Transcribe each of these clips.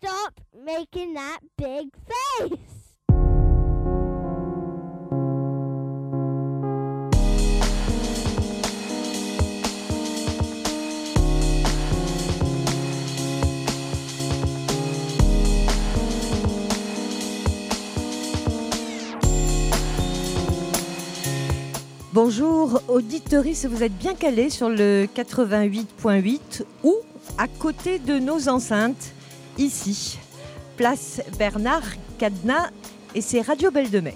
Stop making that big face. Bonjour, auditoris, vous êtes bien calés sur le 88.8 ou à côté de nos enceintes, ici, place Bernard Cadena et c'est Radio Belle de Mai.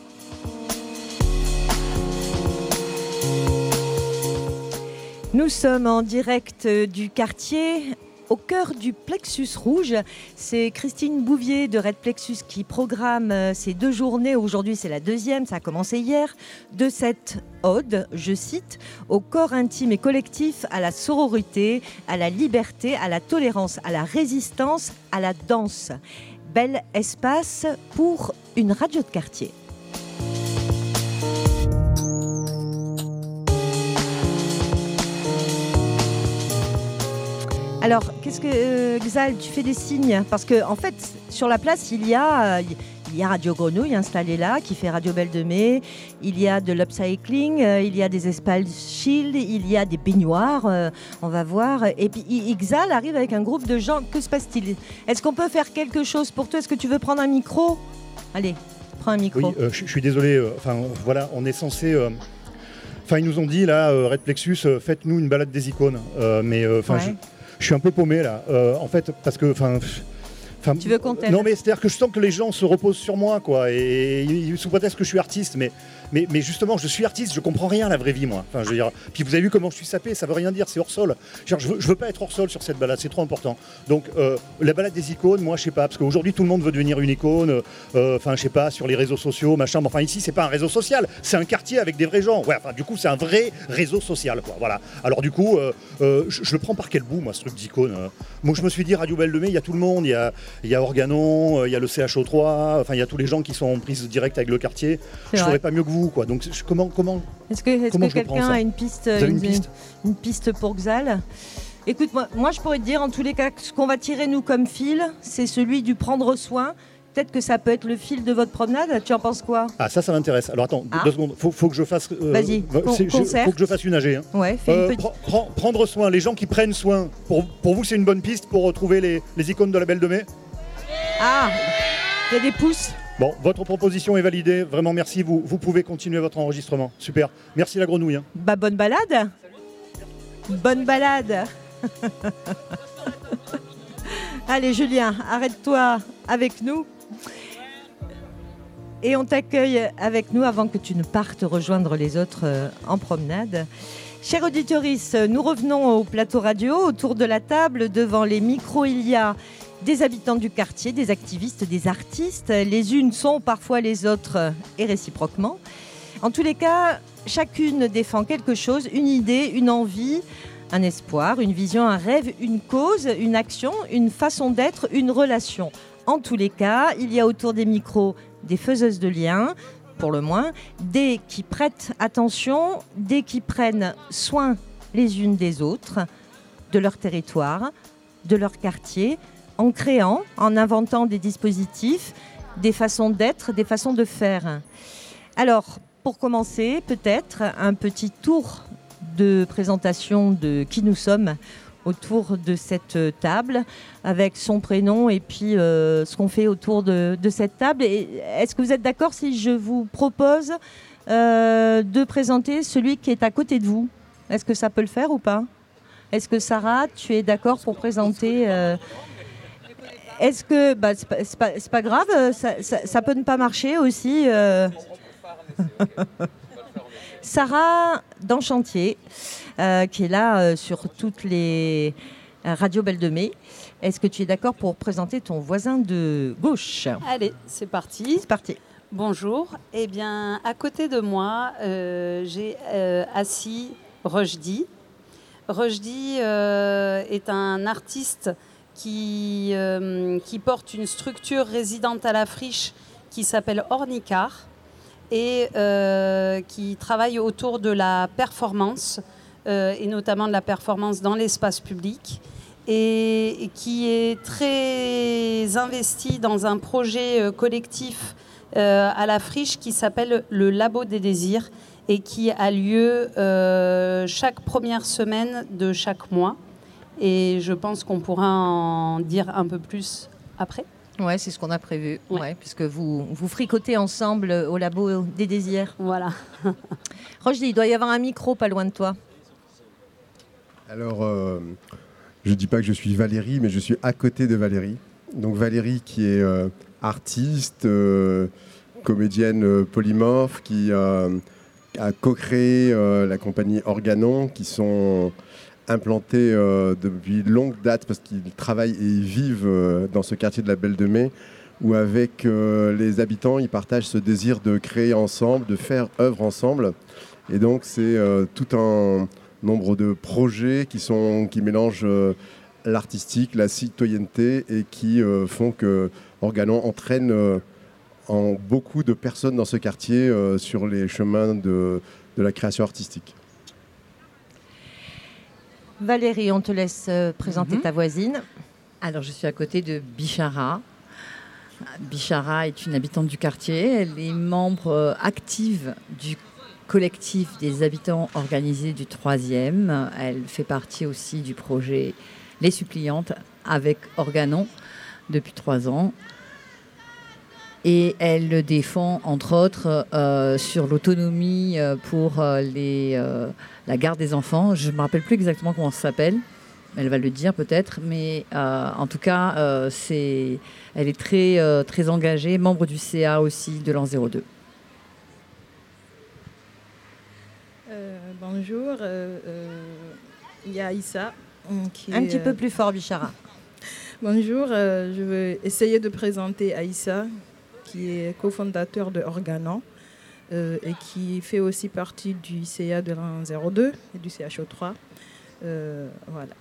Nous sommes en direct du quartier au cœur du Plexus Rouge. C'est Christine Bouvier de Red Plexus qui programme euh, ces deux journées. Aujourd'hui, c'est la deuxième, ça a commencé hier, de cette ode, je cite, au corps intime et collectif, à la sororité, à la liberté, à la tolérance, à la résistance, à la danse. Bel espace pour une radio de quartier. Alors, qu'est-ce que euh, Xal, tu fais des signes? Parce que en fait, sur la place, il y a, euh, il y a Radio Grenouille installé là, qui fait Radio Belle de Mai. Il y a de l'upcycling, euh, il y a des espaces shield, il y a des baignoires. euh, on va voir. Et puis Xal arrive avec un groupe de gens. Que se passe-t-il? Est-ce qu'on peut faire quelque chose pour toi? Est-ce que tu veux prendre un micro? Allez, prends un micro. Oui, euh, je suis désolé. Enfin, voilà, on est censé. Enfin, ils nous ont dit là, Red Plexus, faites-nous une balade des icônes. Mais enfin, Ouais. Je, suis un peu paumé là. Euh, en fait, parce que, Tu veux qu'on Non, mais c'est-à-dire que je sens que les gens se reposent sur moi, quoi. Et, ils- sous prétexte que je suis artiste, mais, mais, mais justement, je suis artiste, je comprends rien à la vraie vie, moi. Enfin, je veux dire. Puis vous avez vu comment je suis sapé, ça veut rien dire, c'est hors sol. Je, veux, je veux pas être hors sol sur cette balade, c'est trop important. Donc, euh, la balade des icônes, moi, je sais pas, parce qu'aujourd'hui, tout le monde veut devenir une icône. euh, Enfin, je sais pas, sur les réseaux sociaux, machin. Mais enfin, ici, c'est pas un réseau social, c'est un quartier avec des vrais gens. Ouais, enfin, du coup, c'est un vrai réseau social, quoi. Voilà. Alors, du coup, euh, je, je le prends par quel bout, moi, ce truc d'icône euh Moi, je me suis dit, Radio Belle de Mai, il y a tout le monde. Il y a, y a Organon, il y a le CHO3, enfin, il y a tous les gens qui sont en prise directe avec le quartier. Je ferais pas mieux que vous, quoi. Donc, je- comment, comment Est-ce que, quelqu'un a une piste, une une, piste une piste pour Xal? Écoute, moi, moi je pourrais te dire en tous les cas que ce qu'on va tirer nous comme fil, c'est celui du prendre soin. Peut-être que ça peut être le fil de votre promenade. Tu en penses quoi? Ah, ça, ça m'intéresse. Alors, attends, Ah. deux secondes. Faut, faut que je fasse. euh, Vas-y, faut que je fasse une AG. hein. Ouais, fais Euh, une petite. pre- pre- prendre soin, les gens qui prennent soin, pour, pour vous c'est une bonne piste pour retrouver les, les icônes de la Belle de Mai? Ah Il y a des pouces. Bon, votre proposition est validée, vraiment merci, vous, pouvez continuer votre enregistrement. Super, merci la grenouille. hein. Bah, bonne balade. Bonne balade. Allez, Julien, arrête-toi avec nous. Et on t'accueille avec nous avant que tu ne partes rejoindre les autres euh, en promenade. Chers auditeurs, nous revenons au plateau radio. Autour de la table, devant les micros, il y a des habitants du quartier, des activistes, des artistes. Les unes sont parfois les autres et réciproquement. En tous les cas, chacune défend quelque chose, une idée, une envie, un espoir, une vision, un rêve, une cause, une action, une façon d'être, une relation. En tous les cas, il y a autour des micros des faiseuses de liens, pour le moins, des qui prêtent attention, des qui prennent soin les unes des autres, de leur territoire, de leur quartier, en créant, en inventant des dispositifs, des façons d'être, des façons de faire. Alors, pour commencer, peut-être un petit tour de présentation de qui nous sommes autour de cette table, avec son prénom et puis euh, ce qu'on fait autour de, cette table. Est-ce que vous êtes d'accord si je vous propose euh, de présenter celui qui est à côté de vous? Est-ce que ça peut le faire ou pas? Est-ce que Sarah, tu es d'accord pour présenter euh, Est-ce que bah, c'est pas, grave, euh, ça, ça- ça peut ne pas marcher aussi. euh. Sarah Danchantier, euh, qui est là euh, sur toutes les radios Belle de Mai. Est-ce que tu es d'accord pour présenter ton voisin de gauche? Allez, c'est parti. C'est parti. Bonjour. Eh bien, à côté de moi, j'ai assis Rojdi. Rojdi est un artiste qui, euh, qui porte une structure résidente à la friche qui s'appelle Ornicar et euh, qui travaille autour de la performance euh, et notamment de la performance dans l'espace public et, qui est très investie dans un projet collectif à la friche qui s'appelle le Labo des désirs et qui a lieu chaque première semaine de chaque mois. Et je pense qu'on pourra en dire un peu plus après. Ouais, c'est ce qu'on a prévu. Ouais. puisque vous, vous fricotez ensemble au labo des désirs. Voilà. Roger, il doit y avoir un micro pas loin de toi. Alors, euh, je ne dis pas que je suis Valérie, mais je suis à côté de Valérie. Donc Valérie qui est euh, artiste, euh, comédienne polymorphe, qui a co-créé la compagnie Organon, qui sont implantés depuis longue date parce qu'ils travaillent et ils vivent dans ce quartier de la Belle de Mai, où avec les habitants, ils partagent ce désir de créer ensemble, de faire œuvre ensemble. Et donc c'est tout un nombre de projets qui, sont, qui mélangent euh, l'artistique, la citoyenneté et qui euh, font que Organon entraîne euh, en beaucoup de personnes dans ce quartier sur les chemins de, la création artistique. Valérie, on te laisse présenter mhm. ta voisine. Alors, je suis à côté de Bichara. Bichara est une habitante du quartier. Elle est membre active du collectif des habitants organisés du troisième. Elle fait partie aussi du projet Les Suppliantes avec Organon depuis trois ans. Et elle le défend, entre autres, euh, sur l'autonomie euh, pour euh, les, la garde des enfants. Je ne me rappelle plus exactement comment ça s'appelle. Elle va le dire peut-être, mais en tout cas, c'est, elle est très, très engagée, membre du CA aussi de l'an 02. Bonjour, euh, euh, il y a Issa. Un petit peu plus fort, Bichara. Bonjour, euh, je vais essayer de présenter Aïssa, qui est cofondateur de Organon et qui fait aussi partie du CA de l'an 02 et du CHO3. voilà.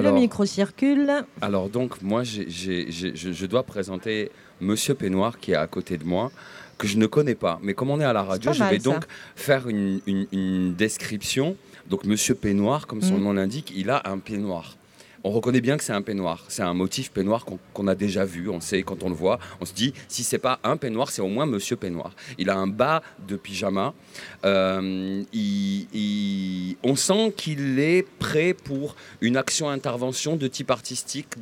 le micro circule. Alors donc, moi, je, je dois présenter Monsieur Peignoir qui est à côté de moi que je ne connais pas. Mais comme on est à la radio, je vais donc faire une, description. Donc, Monsieur Peignoir, comme son mm. nom l'indique, il a un peignoir. On reconnaît bien que c'est un peignoir. C'est un motif peignoir qu'on a déjà vu. On sait quand on le voit, on se dit si c'est pas un peignoir, c'est au moins Monsieur Peignoir. Il a un bas de pyjama. Euh, on sent qu'il est prêt pour une action intervention de type artistique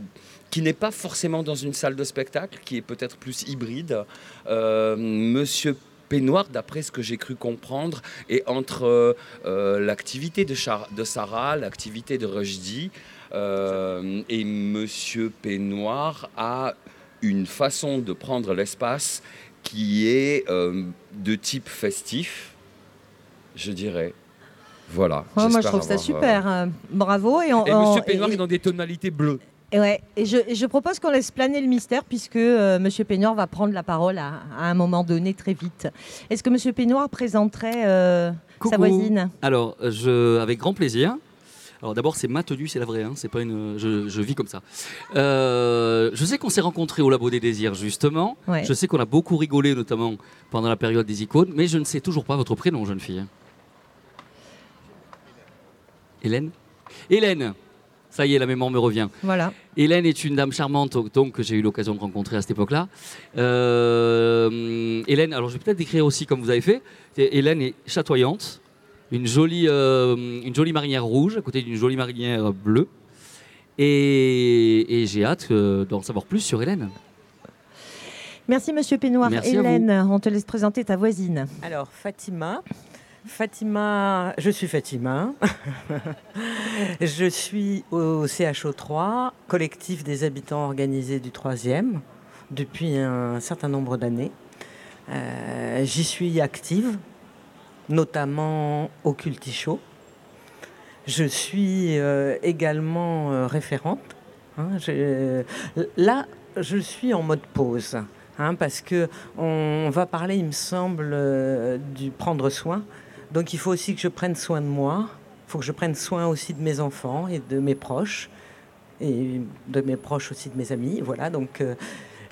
qui n'est pas forcément dans une salle de spectacle, qui est peut-être plus hybride. Euh, Monsieur Peignoir, d'après ce que j'ai cru comprendre, est entre euh, l'activité de, de, Sarah, l'activité de Rushdie, euh, et Monsieur Peignoir a une façon de prendre l'espace qui est de type festif, je dirais. Voilà. moi, je trouve ça super. bravo. Et, et Monsieur Peignoir est dans des tonalités bleues. Et, ouais, et, je, propose qu'on laisse planer le mystère puisque M. Euh, Monsieur Peignoir va prendre la parole à, un moment donné très vite. Est-ce que Monsieur Peignoir présenterait euh, sa voisine? Alors, je, avec grand plaisir. Alors d'abord, c'est ma tenue, c'est la vraie, hein, c'est pas une. Je, vis comme ça. Euh, je sais qu'on s'est rencontrés au Labo des Désirs, justement. Je sais qu'on a beaucoup rigolé, notamment pendant la période des icônes, mais je ne sais toujours pas votre prénom, jeune fille. Hélène? Hélène ça y est, la mémoire me revient. Voilà. Hélène est une dame charmante donc, que j'ai eu l'occasion de rencontrer à cette époque-là. Euh, Hélène, alors je vais peut-être décrire aussi comme vous avez fait. Hélène est chatoyante, une jolie, euh, une jolie marinière rouge à côté d'une jolie marinière bleue. Et, j'ai hâte euh, d'en savoir plus sur Hélène. Merci Monsieur Pénoir. Hélène, on te laisse présenter ta voisine. Alors Fatima, Fatima, je suis Fatima. je suis au CHO3, collectif des habitants organisés du 3e, depuis un certain nombre d'années. Euh, j'y suis active, notamment au Culticho. Je suis euh, également euh, référente. Hein. là, je suis en mode pause. Hein, parce que on va parler, il me semble, du prendre soin. Donc il faut aussi que je prenne soin de moi, il faut que je prenne soin aussi de mes enfants et de mes proches, et de mes proches aussi de mes amis. Voilà, donc euh,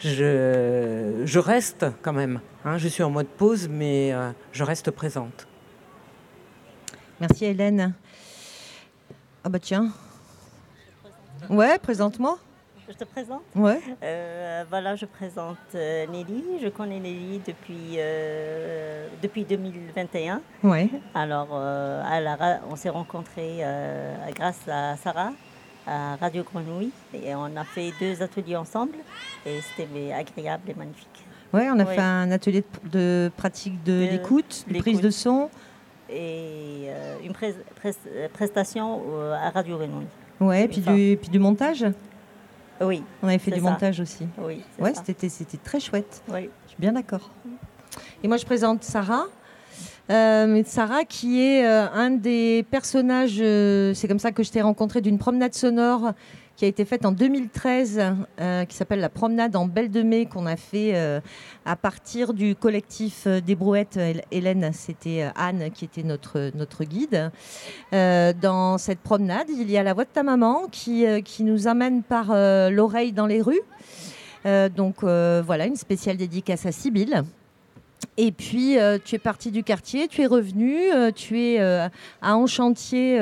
je, je, reste quand même. Hein. je suis en mode pause, mais euh, je reste présente. Merci Hélène. Ah bah tiens. Ouais, présente-moi. Je te présente? Ouais. Euh, voilà, je présente euh, Nelly. Je connais Nelly depuis, euh, depuis 2021. Ouais. Alors, on s'est rencontrés grâce à Sarah à Radio Grenouille et on a fait deux ateliers ensemble et c'était agréable et magnifique. Ouais, on a fait un atelier de, pratique de, l'écoute, de prise de son. Et une prestation à Radio Grenouille. Puis du, puis du montage Oui. On avait fait du montage aussi. Oui. Ouais, c'était très chouette. Oui. Je suis bien d'accord. Et moi, je présente Sarah. Euh, Sarah, qui est euh, un des personnages, euh, c'est comme ça que je t'ai rencontré, d'une promenade sonore qui a été faite en 2013, euh, qui s'appelle La promenade en Belle de Mai, qu'on a fait à partir du collectif des Brouettes. Hélène, c'était Anne qui était notre, guide. dans cette promenade, il y a la voix de ta maman qui, qui nous amène par l'oreille dans les rues. donc voilà, une spéciale dédicace à Sibylle. Et puis, tu es parti du quartier, tu es revenu, tu es à un chantier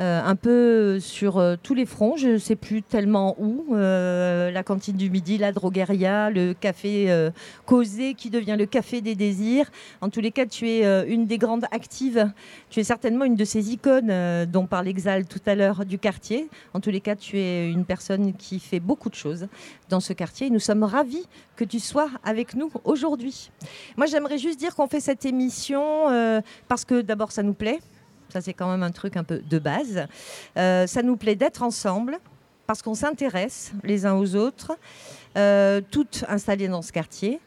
euh, un peu sur euh, tous les fronts, je ne sais plus tellement où. Euh, la cantine du midi, la drogueria, le café causé qui devient le café des désirs. En tous les cas, tu es une des grandes actives. Tu es certainement une de ces icônes dont parle Exal tout à l'heure du quartier. En tous les cas, tu es une personne qui fait beaucoup de choses dans ce quartier. nous sommes ravis que tu sois avec nous aujourd'hui. Moi, j'aimerais juste dire qu'on fait cette émission parce que d'abord, ça nous plaît. Ça, c'est quand même un truc un peu de base. Euh, ça nous plaît d'être ensemble parce qu'on s'intéresse les uns aux autres, euh, toutes installées dans ce quartier.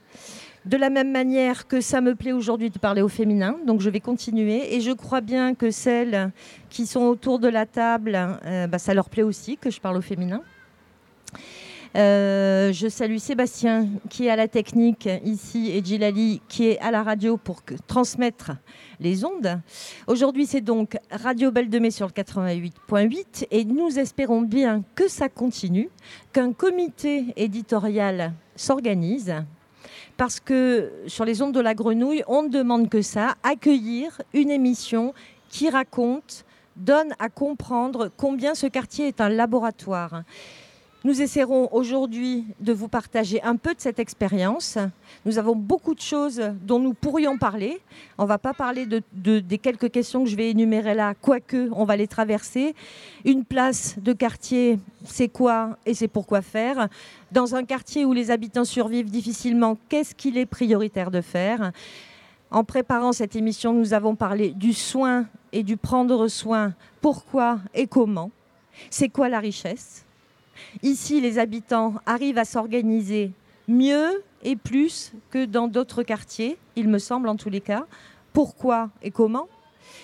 De la même manière que ça me plaît aujourd'hui de parler au féminin, donc je vais continuer. Et je crois bien que celles qui sont autour de la table, euh, bah, ça leur plaît aussi que je parle au féminin. Je salue Sébastien qui est à la technique ici et Gilali qui est à la radio pour transmettre les ondes. Aujourd'hui, c'est donc Radio Belle de Mai sur le 88.8 et nous espérons bien que ça continue, qu'un comité éditorial s'organise parce que sur les ondes de la grenouille, on ne demande que ça, accueillir une émission qui raconte, donne à comprendre combien ce quartier est un laboratoire. Nous essaierons aujourd'hui de vous partager un peu de cette expérience. Nous avons beaucoup de choses dont nous pourrions parler. On ne va pas parler de, des quelques questions que je vais énumérer là, quoique on va les traverser. Une place de quartier, c'est quoi et c'est pourquoi faire? Dans un quartier où les habitants survivent difficilement, qu'est-ce qu'il est prioritaire de faire? En préparant cette émission, nous avons parlé du soin et du prendre soin. Pourquoi et comment? C'est quoi la richesse? Ici, les habitants arrivent à s'organiser mieux et plus que dans d'autres quartiers, il me semble en tous les cas. Pourquoi et comment?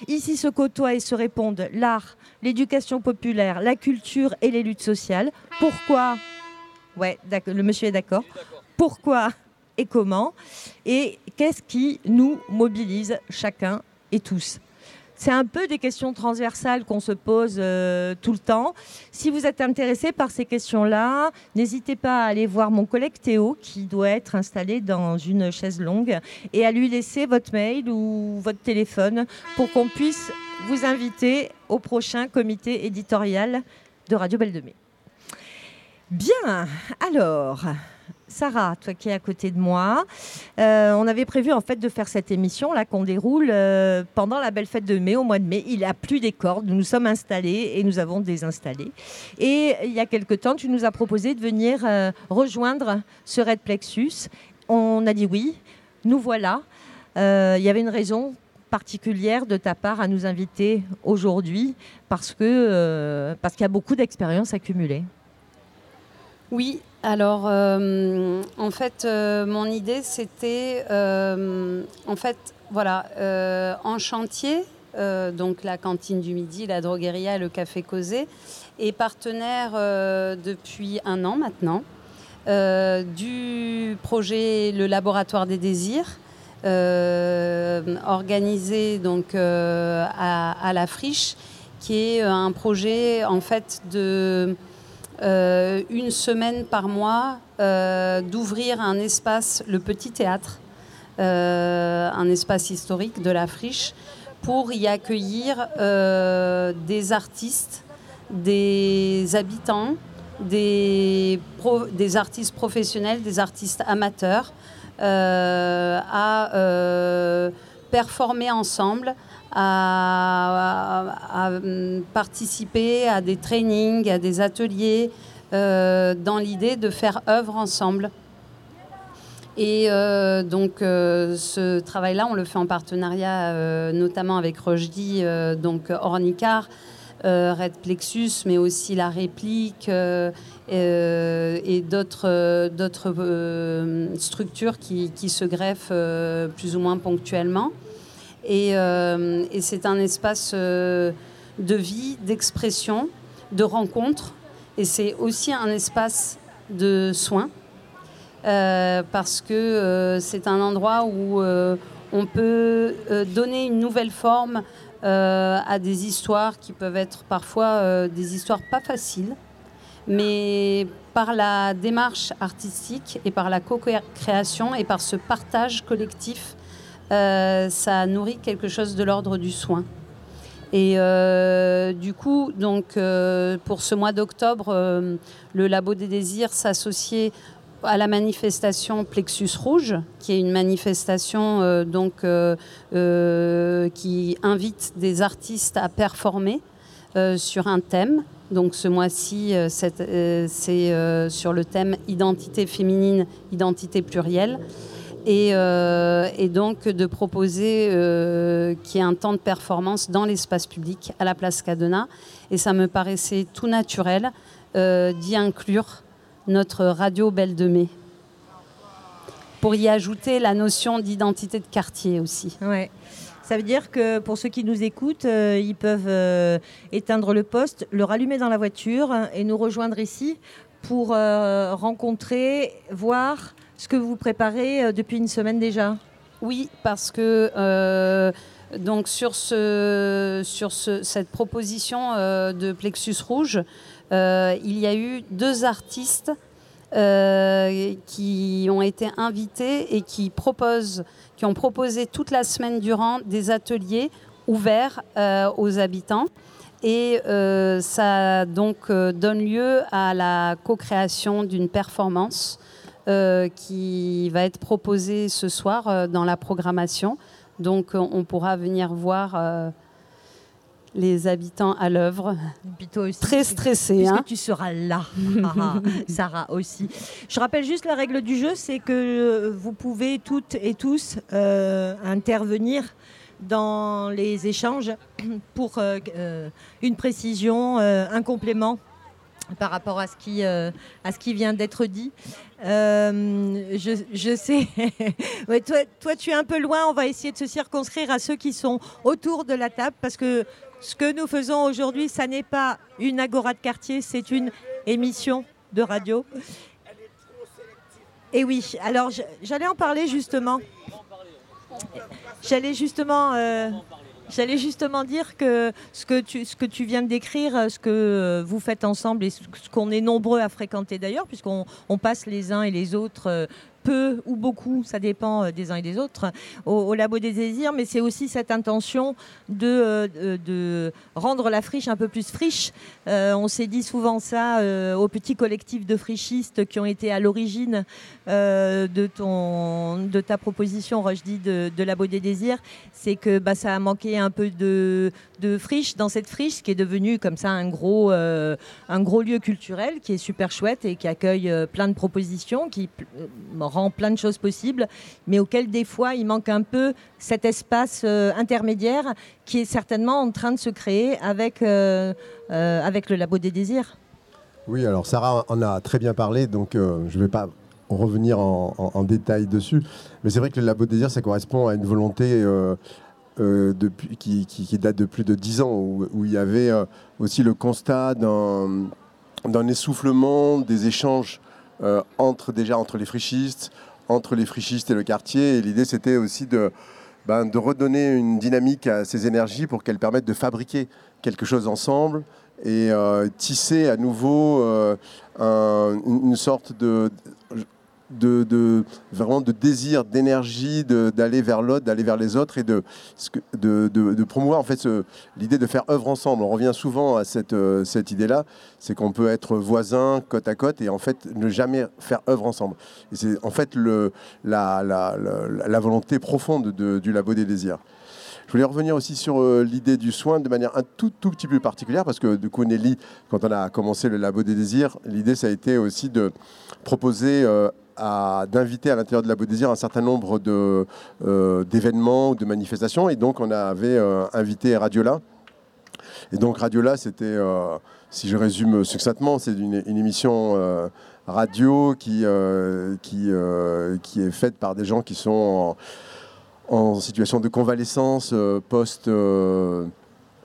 Ici se côtoient et se répondent l'art, l'éducation populaire, la culture et les luttes sociales. Pourquoi? Ouais, le monsieur est d'accord. Pourquoi et comment? Et qu'est-ce qui nous mobilise chacun et tous? C'est un peu des questions transversales qu'on se pose euh, tout le temps. Si vous êtes intéressé par ces questions-là, n'hésitez pas à aller voir mon collègue Théo qui doit être installé dans une chaise longue et à lui laisser votre mail ou votre téléphone pour qu'on puisse vous inviter au prochain comité éditorial de Radio Belle de Mai. Bien, alors, Sarah, toi qui es à côté de moi, euh, on avait prévu en fait de faire cette émission là qu'on déroule euh, pendant la belle fête de mai, au mois de mai. Il a plus des cordes, nous nous sommes installés et nous avons désinstallé. Et il y a quelque temps, tu nous as proposé de venir euh, rejoindre ce Red Plexus. On a dit oui, nous voilà. Il y avait une raison particulière de ta part à nous inviter aujourd'hui parce que parce qu'il y a beaucoup d'expériences accumulées. Oui, alors euh, en fait, euh, mon idée c'était, euh, en fait, voilà, en chantier, donc la cantine du midi, la drogueria, le café causé, est partenaire depuis un an maintenant du projet Le Laboratoire des Désirs. organisé donc à, à, la friche, qui est un projet en fait de euh, une semaine par mois, euh, d'ouvrir un espace, le petit théâtre, euh, un espace historique de la friche, pour y accueillir des artistes des habitants, des, des artistes professionnels, des artistes amateurs à performer ensemble, à, participer à des trainings, à des ateliers, dans l'idée de faire œuvre ensemble. Et euh, donc euh, ce travail-là, on le fait en partenariat euh, notamment avec Rojdi, donc Ornicar, Red Plexus, mais aussi La Réplique et d'autres structures qui, se greffent plus ou moins ponctuellement. Et, et c'est un espace de vie, d'expression, de rencontre. Et c'est aussi un espace de soins euh, parce que euh, c'est un endroit où euh, on peut donner une nouvelle forme à des histoires qui peuvent être parfois des histoires pas faciles, mais par la démarche artistique et par la co-création et par ce partage collectif, ça nourrit quelque chose de l'ordre du soin. Et du coup, donc, pour ce mois d'octobre, le Labo des Désirs s'associait à la manifestation Plexus Rouge, qui est une manifestation euh, donc, euh, euh, qui invite des artistes à performer sur un thème. Donc ce mois-ci, c'est sur le thème identité féminine, identité plurielle. Et, et donc de proposer qu'il y ait un temps de performance dans l'espace public à la place Cadena. Et ça me paraissait tout naturel d'y inclure notre radio Belle de Mai. Pour y ajouter la notion d'identité de quartier aussi. Ouais. Ça veut dire que pour ceux qui nous écoutent, euh, ils peuvent euh, éteindre le poste, le rallumer dans la voiture et nous rejoindre ici pour euh, rencontrer, voir ce que vous préparez depuis une semaine déjà. Oui, parce que donc sur, ce, sur ce, cette proposition de Plexus Rouge, euh, il y a eu deux artistes euh, qui ont été invités et qui, proposent, qui ont proposé toute la semaine durant des ateliers ouverts euh, aux habitants. Et ça donne lieu à la co-création d'une performance qui va être proposée ce soir dans la programmation. Donc on pourra venir voir les habitants à l'œuvre. Très stressés. Hein. tu seras là, ah, ah, Sarah aussi. Je rappelle juste la règle du jeu, c'est que vous pouvez toutes et tous euh, intervenir dans les échanges pour euh, euh, une précision, un complément par rapport à ce qui, à ce qui vient d'être dit. je, je, sais, toi, toi tu es un peu loin, on va essayer de se circonscrire à ceux qui sont autour de la table parce que ce que nous faisons aujourd'hui, ça n'est pas une agora de quartier, c'est une émission de radio. Et oui, alors j'allais en parler justement. J'allais justement, euh, j'allais justement dire que ce que tu, ce que tu viens de décrire, ce que vous faites ensemble et ce qu'on est nombreux à fréquenter d'ailleurs, puisqu'on passe les uns et les autres euh, peu ou beaucoup, ça dépend euh, des uns et des autres, au, Labo des désirs, mais c'est aussi cette intention de, euh, rendre la friche un peu plus friche. Euh, on s'est dit souvent ça aux petits collectifs de frichistes qui ont été à l'origine de, ta proposition, Rochdi, de, de Labo des désirs, c'est que bah, ça a manqué un peu de, friche dans cette friche qui est devenue comme ça un gros, un gros lieu culturel qui est super chouette et qui accueille plein de propositions, qui rend plein de choses possibles, mais auquel des fois il manque un peu cet espace euh, intermédiaire qui est certainement en train de se créer avec, euh, euh, avec le Labo des désirs. Oui, alors Sarah en a très bien parlé, donc je ne vais pas revenir en, détail dessus, mais c'est vrai que le Labo des désirs, ça correspond à une volonté qui, date de plus de dix ans, où il y avait aussi le constat d'un essoufflement des échanges euh, entre, déjà entre les frichistes, entre les frichistes et le quartier. Et l'idée, c'était aussi de, ben, redonner une dynamique à ces énergies pour qu'elles permettent de fabriquer quelque chose ensemble et euh, tisser à nouveau euh, une sorte de de, vraiment de désir, d'énergie, d'aller vers l'autre, d'aller vers les autres et de, de, promouvoir en fait l'idée de faire œuvre ensemble. On revient souvent à cette, euh, cette idée-là, c'est qu'on peut être voisin côte à côte et en fait ne jamais faire œuvre ensemble. C'est en fait le, la, la, la, volonté profonde du Labo des désirs. Je voulais revenir aussi sur euh, l'idée du soin de manière un tout, tout petit peu particulière, parce que du coup, Nelly, quand on a commencé le Labo des désirs, l'idée, ça a été aussi de proposer euh, d'inviter à l'intérieur de la Beau Désir un certain nombre de, euh, d'événements ou de manifestations. Et donc, on avait euh, invité Radiola. Et donc, Radiola, c'était, euh, si je résume succinctement, c'est une, émission radio qui, qui, qui est faite par des gens qui sont en, situation de convalescence post.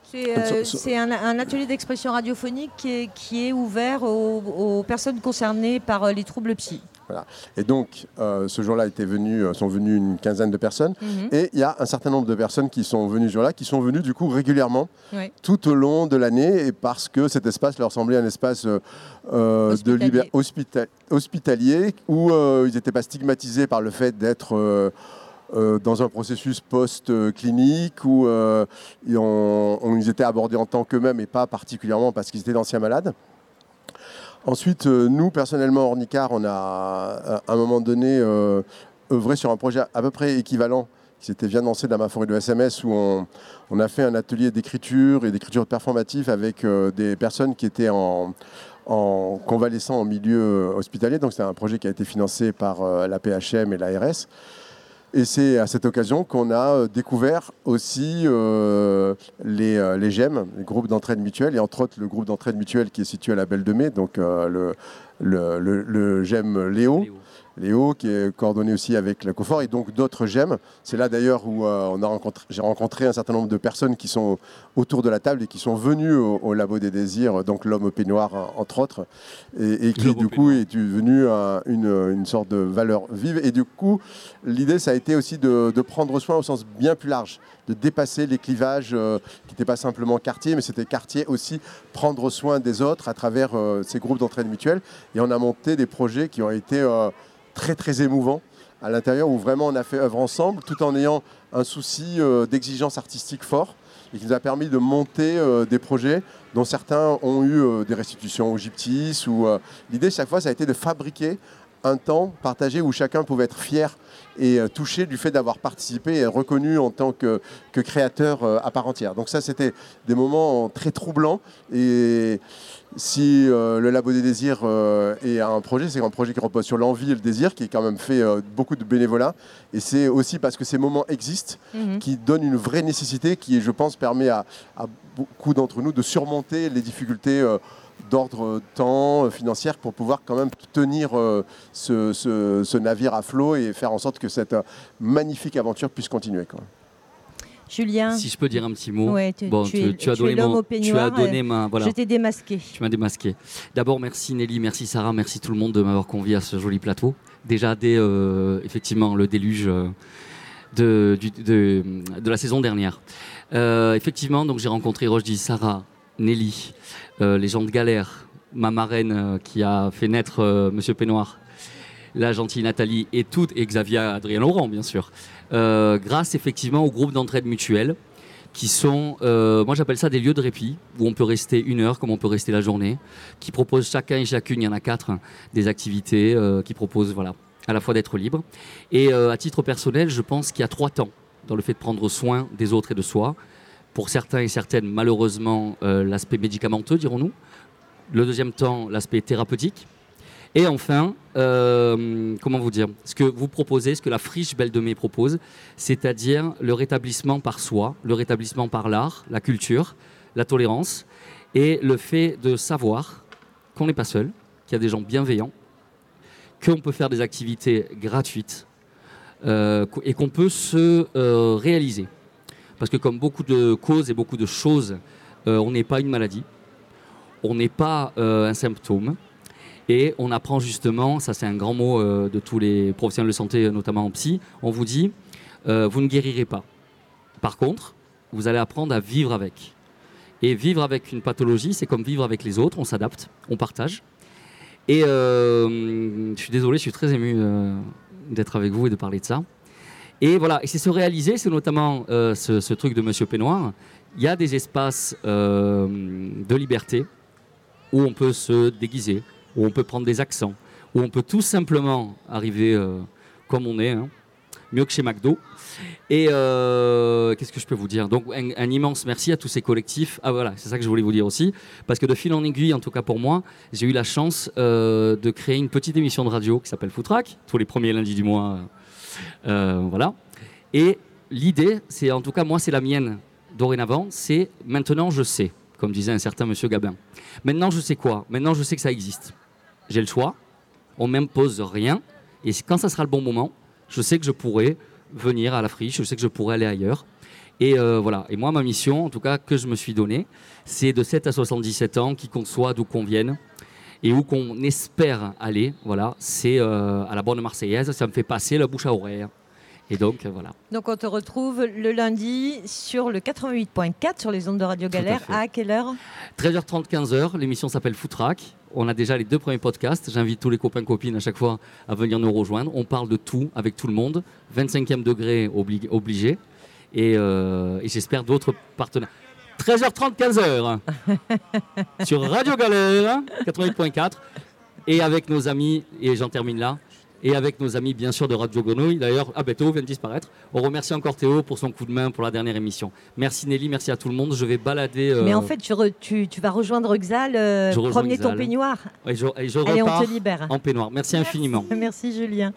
C'est un, atelier d'expression radiophonique qui est, qui est ouvert aux, aux, personnes concernées par les troubles psy. Et donc, euh, ce jour-là était venu, euh, sont venus une quinzaine de personnes. Mhm. Et il y a un certain nombre de personnes qui sont venues ce jour-là, qui sont venues du coup régulièrement, tout au long de l'année, et parce que cet espace leur semblait un espace euh, hospitalier. de hospitalier, où ils n'étaient pas stigmatisés par le fait d'être... dans un processus post-clinique où on, ils étaient abordés en tant qu'eux-mêmes et pas particulièrement parce qu'ils étaient d'anciens malades. Ensuite, euh, nous, personnellement, Ornicar, on a à un moment donné euh, œuvré sur un projet à peu près équivalent qui s'était bien lancé dans ma forêt de SMS où on, a fait un atelier d'écriture et d'écriture performative avec euh, des personnes qui étaient en, en convalescent en milieu hospitalier. Donc c'est un projet qui a été financé par la PHM et l'ARS. Et c'est à cette occasion qu'on a euh, découvert aussi euh, les, euh, les GEM, les groupes d'entraide mutuelle, et entre autres le groupe d'entraide mutuelle qui est situé à la Belle de Mai, donc le, le. Léo, qui est coordonné aussi avec la COFOR, et donc d'autres GEM. C'est là d'ailleurs où euh, on a rencontré, j'ai rencontré un certain nombre de personnes qui sont autour de la table et qui sont venues au, Labo des Désirs, donc l'homme au peignoir entre autres, et, qui du coup est devenu une, une, sorte de valeur vive. Et du coup, l'idée, ça a été aussi de, prendre soin au sens bien plus large, de dépasser les clivages euh, qui n'étaient pas simplement quartier, mais c'était quartier aussi prendre soin des autres à travers euh, ces groupes d'entraide mutuelle. Et on a monté des projets qui ont été très très émouvant à l'intérieur où vraiment on a fait œuvre ensemble tout en ayant un souci euh, d'exigence artistique fort et qui nous a permis de monter euh, des projets dont certains ont eu euh, des restitutions au Gyptis. Ou, l'idée chaque fois ça a été de fabriquer un temps partagé où chacun pouvait être fier et touché du fait d'avoir participé et reconnu en tant que, que créateur à part entière. Donc ça c'était des moments très troublants et si euh, le Labo des Désirs euh, est un projet, c'est un projet qui repose sur l'envie et le désir, qui est quand même fait euh, beaucoup de bénévolat. Et c'est aussi parce que ces moments existent, mhm. qui donnent une vraie nécessité, qui, je pense, permet à, beaucoup d'entre nous de surmonter les difficultés d'ordre temps, financière, pour pouvoir quand même tenir ce, navire à flot et faire en sorte que cette magnifique aventure puisse continuer. Julien. Si je peux dire un petit mot. tu, bon, tu, as donné tu as donné ma. Voilà. Je t'ai démasqué. Tu m'as démasqué. D'abord, merci Nelly, merci Sarah, merci tout le monde de m'avoir convié à ce joli plateau. Déjà dès euh, effectivement le déluge euh, de, de, de, la saison dernière. Euh, effectivement, donc j'ai rencontré Rochdi, Sarah, Nelly, les gens de Galère, ma marraine qui a fait naître Monsieur Pénoir, la gentille Nathalie et toutes, et Xavier Adrien Laurent, bien sûr. Euh, grâce effectivement au groupe d'entraide mutuelle qui sont, euh, moi j'appelle ça des lieux de répit, où on peut rester une heure comme on peut rester la journée, qui proposent chacun et chacune, il y en a quatre, hein, des activités euh, qui proposent voilà, à la fois d'être libre. Et à titre personnel, je pense qu'il y a trois temps dans le fait de prendre soin des autres et de soi. Pour certains et certaines, malheureusement, l'aspect médicamenteux, dirons-nous. Le deuxième temps, l'aspect thérapeutique. Et enfin, euh, comment vous dire Ce que vous proposez, ce que la friche Belle de Mai propose, c'est-à-dire le rétablissement par soi, le rétablissement par l'art, la culture, la tolérance, et le fait de savoir qu'on n'est pas seul, qu'il y a des gens bienveillants, qu'on peut faire des activités gratuites euh, et qu'on peut se euh, réaliser. Parce que comme beaucoup de causes et beaucoup de choses, on n'est pas une maladie, on n'est pas un symptôme, et on apprend justement, ça c'est un grand mot euh, de tous les professionnels de santé, notamment en psy, on vous dit, euh, vous ne guérirez pas. Par contre, vous allez apprendre à vivre avec. Et vivre avec une pathologie, c'est comme vivre avec les autres, on s'adapte, on partage. Et je suis désolé, je suis très ému d'être avec vous et de parler de ça. Et voilà, et c'est se réaliser, c'est notamment ce, ce, truc de Monsieur Pénoir. Il y a des espaces de liberté où on peut se déguiser, où on peut prendre des accents, où on peut tout simplement arriver comme on est, hein. mieux que chez McDo. Et euh, qu'est-ce que je peux vous dire? Donc un, immense merci à tous ces collectifs. Ah voilà, c'est ça que je voulais vous dire aussi, parce que de fil en aiguille, en tout cas pour moi, j'ai eu la chance euh, de créer une petite émission de radio qui s'appelle Footrack, tous les premiers lundis du mois. Euh, voilà. Et l'idée, c'est en tout cas moi, c'est la mienne dorénavant, c'est maintenant je sais, comme disait un certain Monsieur Gabin. Maintenant je sais quoi? Maintenant je sais que ça existe. J'ai le choix. On m'impose rien. Et quand ça sera le bon moment, je sais que je pourrai venir à la friche, je sais que je pourrais aller ailleurs. Et euh, voilà. Et moi, ma mission, en tout cas, que je me suis donnée, c'est de 7 à 77 ans, qui soit, d'où qu'on vienne, et où qu'on espère aller. Voilà, c'est euh, à la bonne Marseillaise. Ça me fait passer la bouche à oreille. Et donc, euh, voilà. Donc, on te retrouve le lundi sur le 88.4 sur les ondes de Radio Galère. À, quelle heure? 13h30, 15h. L'émission s'appelle Footrack. On a déjà les deux premiers podcasts. J'invite tous les copains copines à chaque fois à venir nous rejoindre. On parle de tout avec tout le monde. 25e degré obligé. Euh, et, j'espère d'autres partenaires. 13h30, 15h sur Radio Galère 88.4 et avec nos amis, et j'en termine là, et avec nos amis bien sûr de Radio Grenouille. D'ailleurs, ah ben, Théo vient de disparaître. On remercie encore Théo pour son coup de main pour la dernière émission. Merci Nelly, merci à tout le monde. Je vais balader. Euh, Mais en fait, tu, tu, vas rejoindre Xal, euh, promener ton peignoir. et je, et je Allez, on te libère. En peignoir. Merci, infiniment. Merci Julien.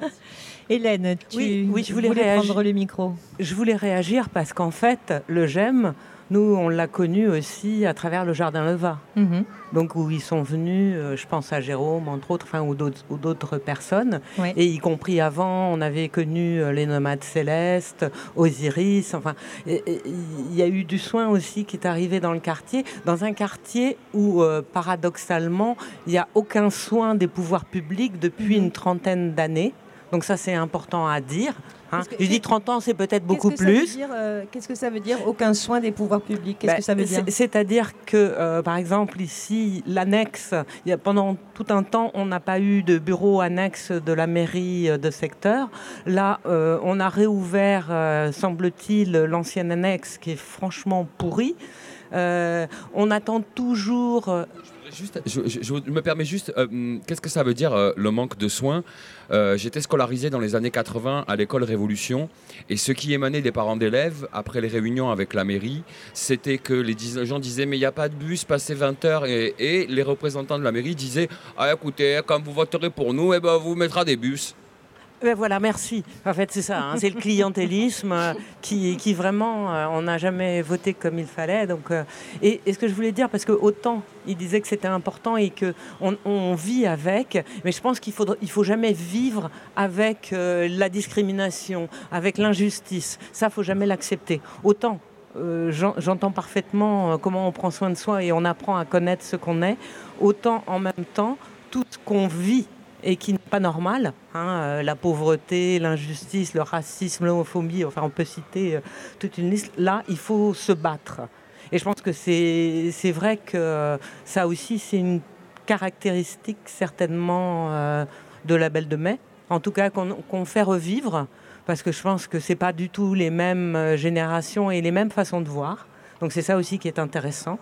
Hélène, tu oui, je voulais, voulais prendre le micro. Je voulais réagir parce qu'en fait, le j'aime, nous, on l'a connu aussi à travers le Jardin Leva. Mhm. Donc, où ils sont venus, euh, je pense à Jérôme, entre autres, enfin, ou d'autres personnes. Et y compris avant, on avait connu euh, les nomades célestes, Osiris. Enfin, il y a eu du soin aussi qui est arrivé dans le quartier, dans un quartier où, euh, paradoxalement, il n'y a aucun soin des pouvoirs publics depuis mhm. une trentaine d'années. Donc ça, c'est important à dire. Hein. Je dis 30 ans, c'est peut-être beaucoup plus. Euh, qu'est-ce que ça veut dire aucun soin des pouvoirs publics? Qu'est-ce ben, que ça veut dire? C'est-à-dire que, euh, par exemple, ici, l'annexe, pendant tout un temps, on n'a pas eu de bureau annexe de la mairie euh, de secteur. Là, on a réouvert, semble-t-il, l'ancienne annexe qui est franchement pourrie. on attend toujours je, me permets juste, euh, qu'est-ce que ça veut dire euh, le manque de soins? Euh, J'étais scolarisé dans les années 80 à l'école Révolution et ce qui émanait des parents d'élèves après les réunions avec la mairie, c'était que les gens disaient mais il n'y a pas de bus passé 20 heures et, les représentants de la mairie disaient ah écoutez quand vous voterez pour nous, eh ben, vous mettra des bus. Ben voilà, merci. En fait, c'est ça. Hein. c'est le clientélisme euh, qui, vraiment, euh, on n'a jamais voté comme il fallait. Donc, euh, et, ce que je voulais dire, parce que autant il disait que c'était important et que on, vit avec, mais je pense qu'il faut, il faut jamais vivre avec la discrimination, avec l'injustice. Ça, faut jamais l'accepter. Autant j'entends parfaitement comment on prend soin de soi et on apprend à connaître ce qu'on est, autant en même temps, tout ce qu'on vit et qui n'est pas normal. Hein, euh, la pauvreté, l'injustice, le racisme, l'homophobie, enfin on peut citer euh, toute une liste. Là, il faut se battre. Et je pense que c'est vrai que ça aussi, c'est une caractéristique certainement euh, de la Belle de Mai. En tout cas, qu'on fait revivre, parce que je pense que ce n'est pas du tout les mêmes générations et les mêmes façons de voir. Donc c'est ça aussi qui est intéressant.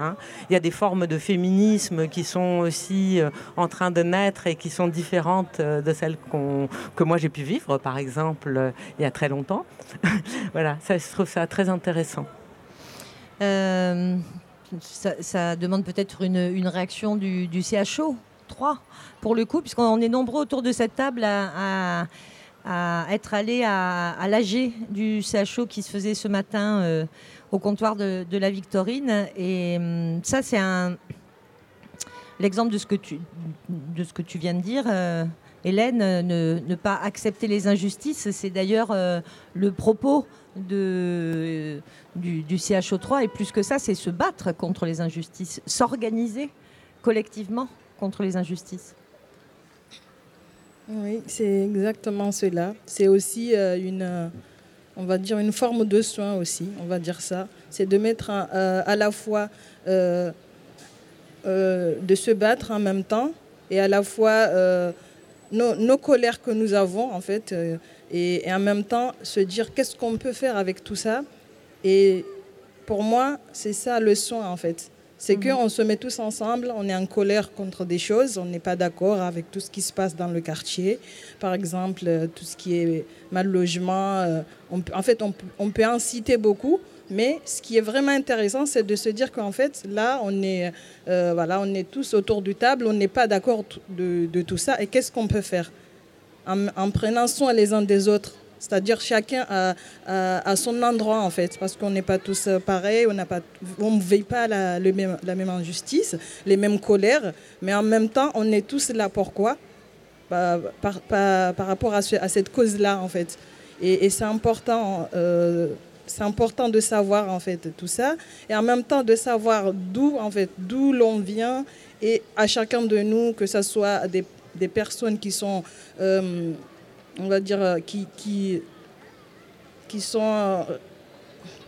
Hein. Il y a des formes de féminisme qui sont aussi euh, en train de naître et qui sont différentes euh, de celles que moi j'ai pu vivre, par exemple, euh, il y a très longtemps. voilà, ça, je trouve ça très intéressant. Ça, demande peut-être une, réaction du, CHO 3, pour le coup, puisqu'on est nombreux autour de cette table à, être allés à, à l'AG du CHO qui se faisait ce matin au comptoir de, la Victorine. Et hum, ça, c'est un l'exemple de ce que tu de ce que tu viens de dire. Euh, Hélène, ne, pas accepter les injustices, c'est d'ailleurs euh, le propos de, du, du, CHO3. Et plus que ça, c'est se battre contre les injustices, s'organiser collectivement contre les injustices. Oui, c'est exactement cela. C'est aussi euh, une, on va dire, une forme de soin aussi, on va dire ça. C'est de mettre à, la fois, euh, euh, de se battre en même temps et à la fois nos, colères que nous avons, en fait, et, en même temps se dire qu'est-ce qu'on peut faire avec tout ça. Et pour moi, c'est ça le soin, en fait. C'est mhm. qu'on se met tous ensemble, on est en colère contre des choses, on n'est pas d'accord avec tout ce qui se passe dans le quartier. Par exemple, euh, tout ce qui est mal logement. Euh, en fait, on, peut en citer beaucoup. Mais ce qui est vraiment intéressant, c'est de se dire qu'en fait, là, on est, euh, voilà, on est tous autour du table, on n'est pas d'accord de, tout ça. Et qu'est-ce qu'on peut faire? En, en, prenant soin les uns des autres c'est-à-dire chacun a, son endroit en fait, parce qu'on n'est pas tous euh, pareils, on ne veille pas la, même, la même injustice, les mêmes colères, mais en même temps, on est tous là pourquoi? Bah, par, rapport à, cette cause-là en fait. Et, c'est important. Euh, important de savoir en fait tout ça et en même temps de savoir d'où en fait d'où l'on vient et à chacun de nous que ce soit des, des personnes qui sont euh, on va dire, euh, qui, qui, qui sont euh,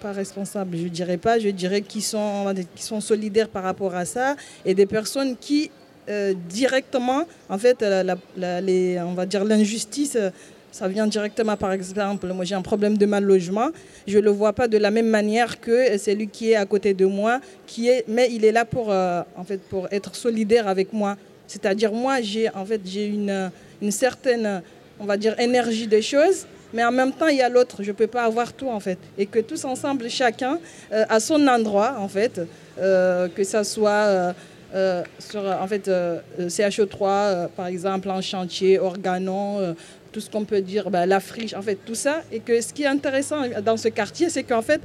pas responsables, je dirais pas, je dirais qui sont, qui sont solidaires par rapport à ça, et des personnes qui euh, directement, en fait, on va dire l'injustice, ça vient directement, par exemple, moi j'ai un problème de mal logement, je le vois pas de la même manière que celui qui est à côté de moi, qui est, mais il est là pour, en fait, pour être solidaire avec moi. C'est-à-dire moi j'ai en fait j'ai une, une certaine on va dire, énergie des choses, mais en même temps, il y a l'autre. Je ne peux pas avoir tout, en fait. Et que tous ensemble, chacun, euh, à son endroit, en fait, euh, que ça soit euh, sur, en fait, CHO3, par exemple, en chantier, organon, tout ce qu'on peut dire, ben, la friche, en fait, tout ça. Et que ce qui est intéressant dans ce quartier, c'est qu'en fait,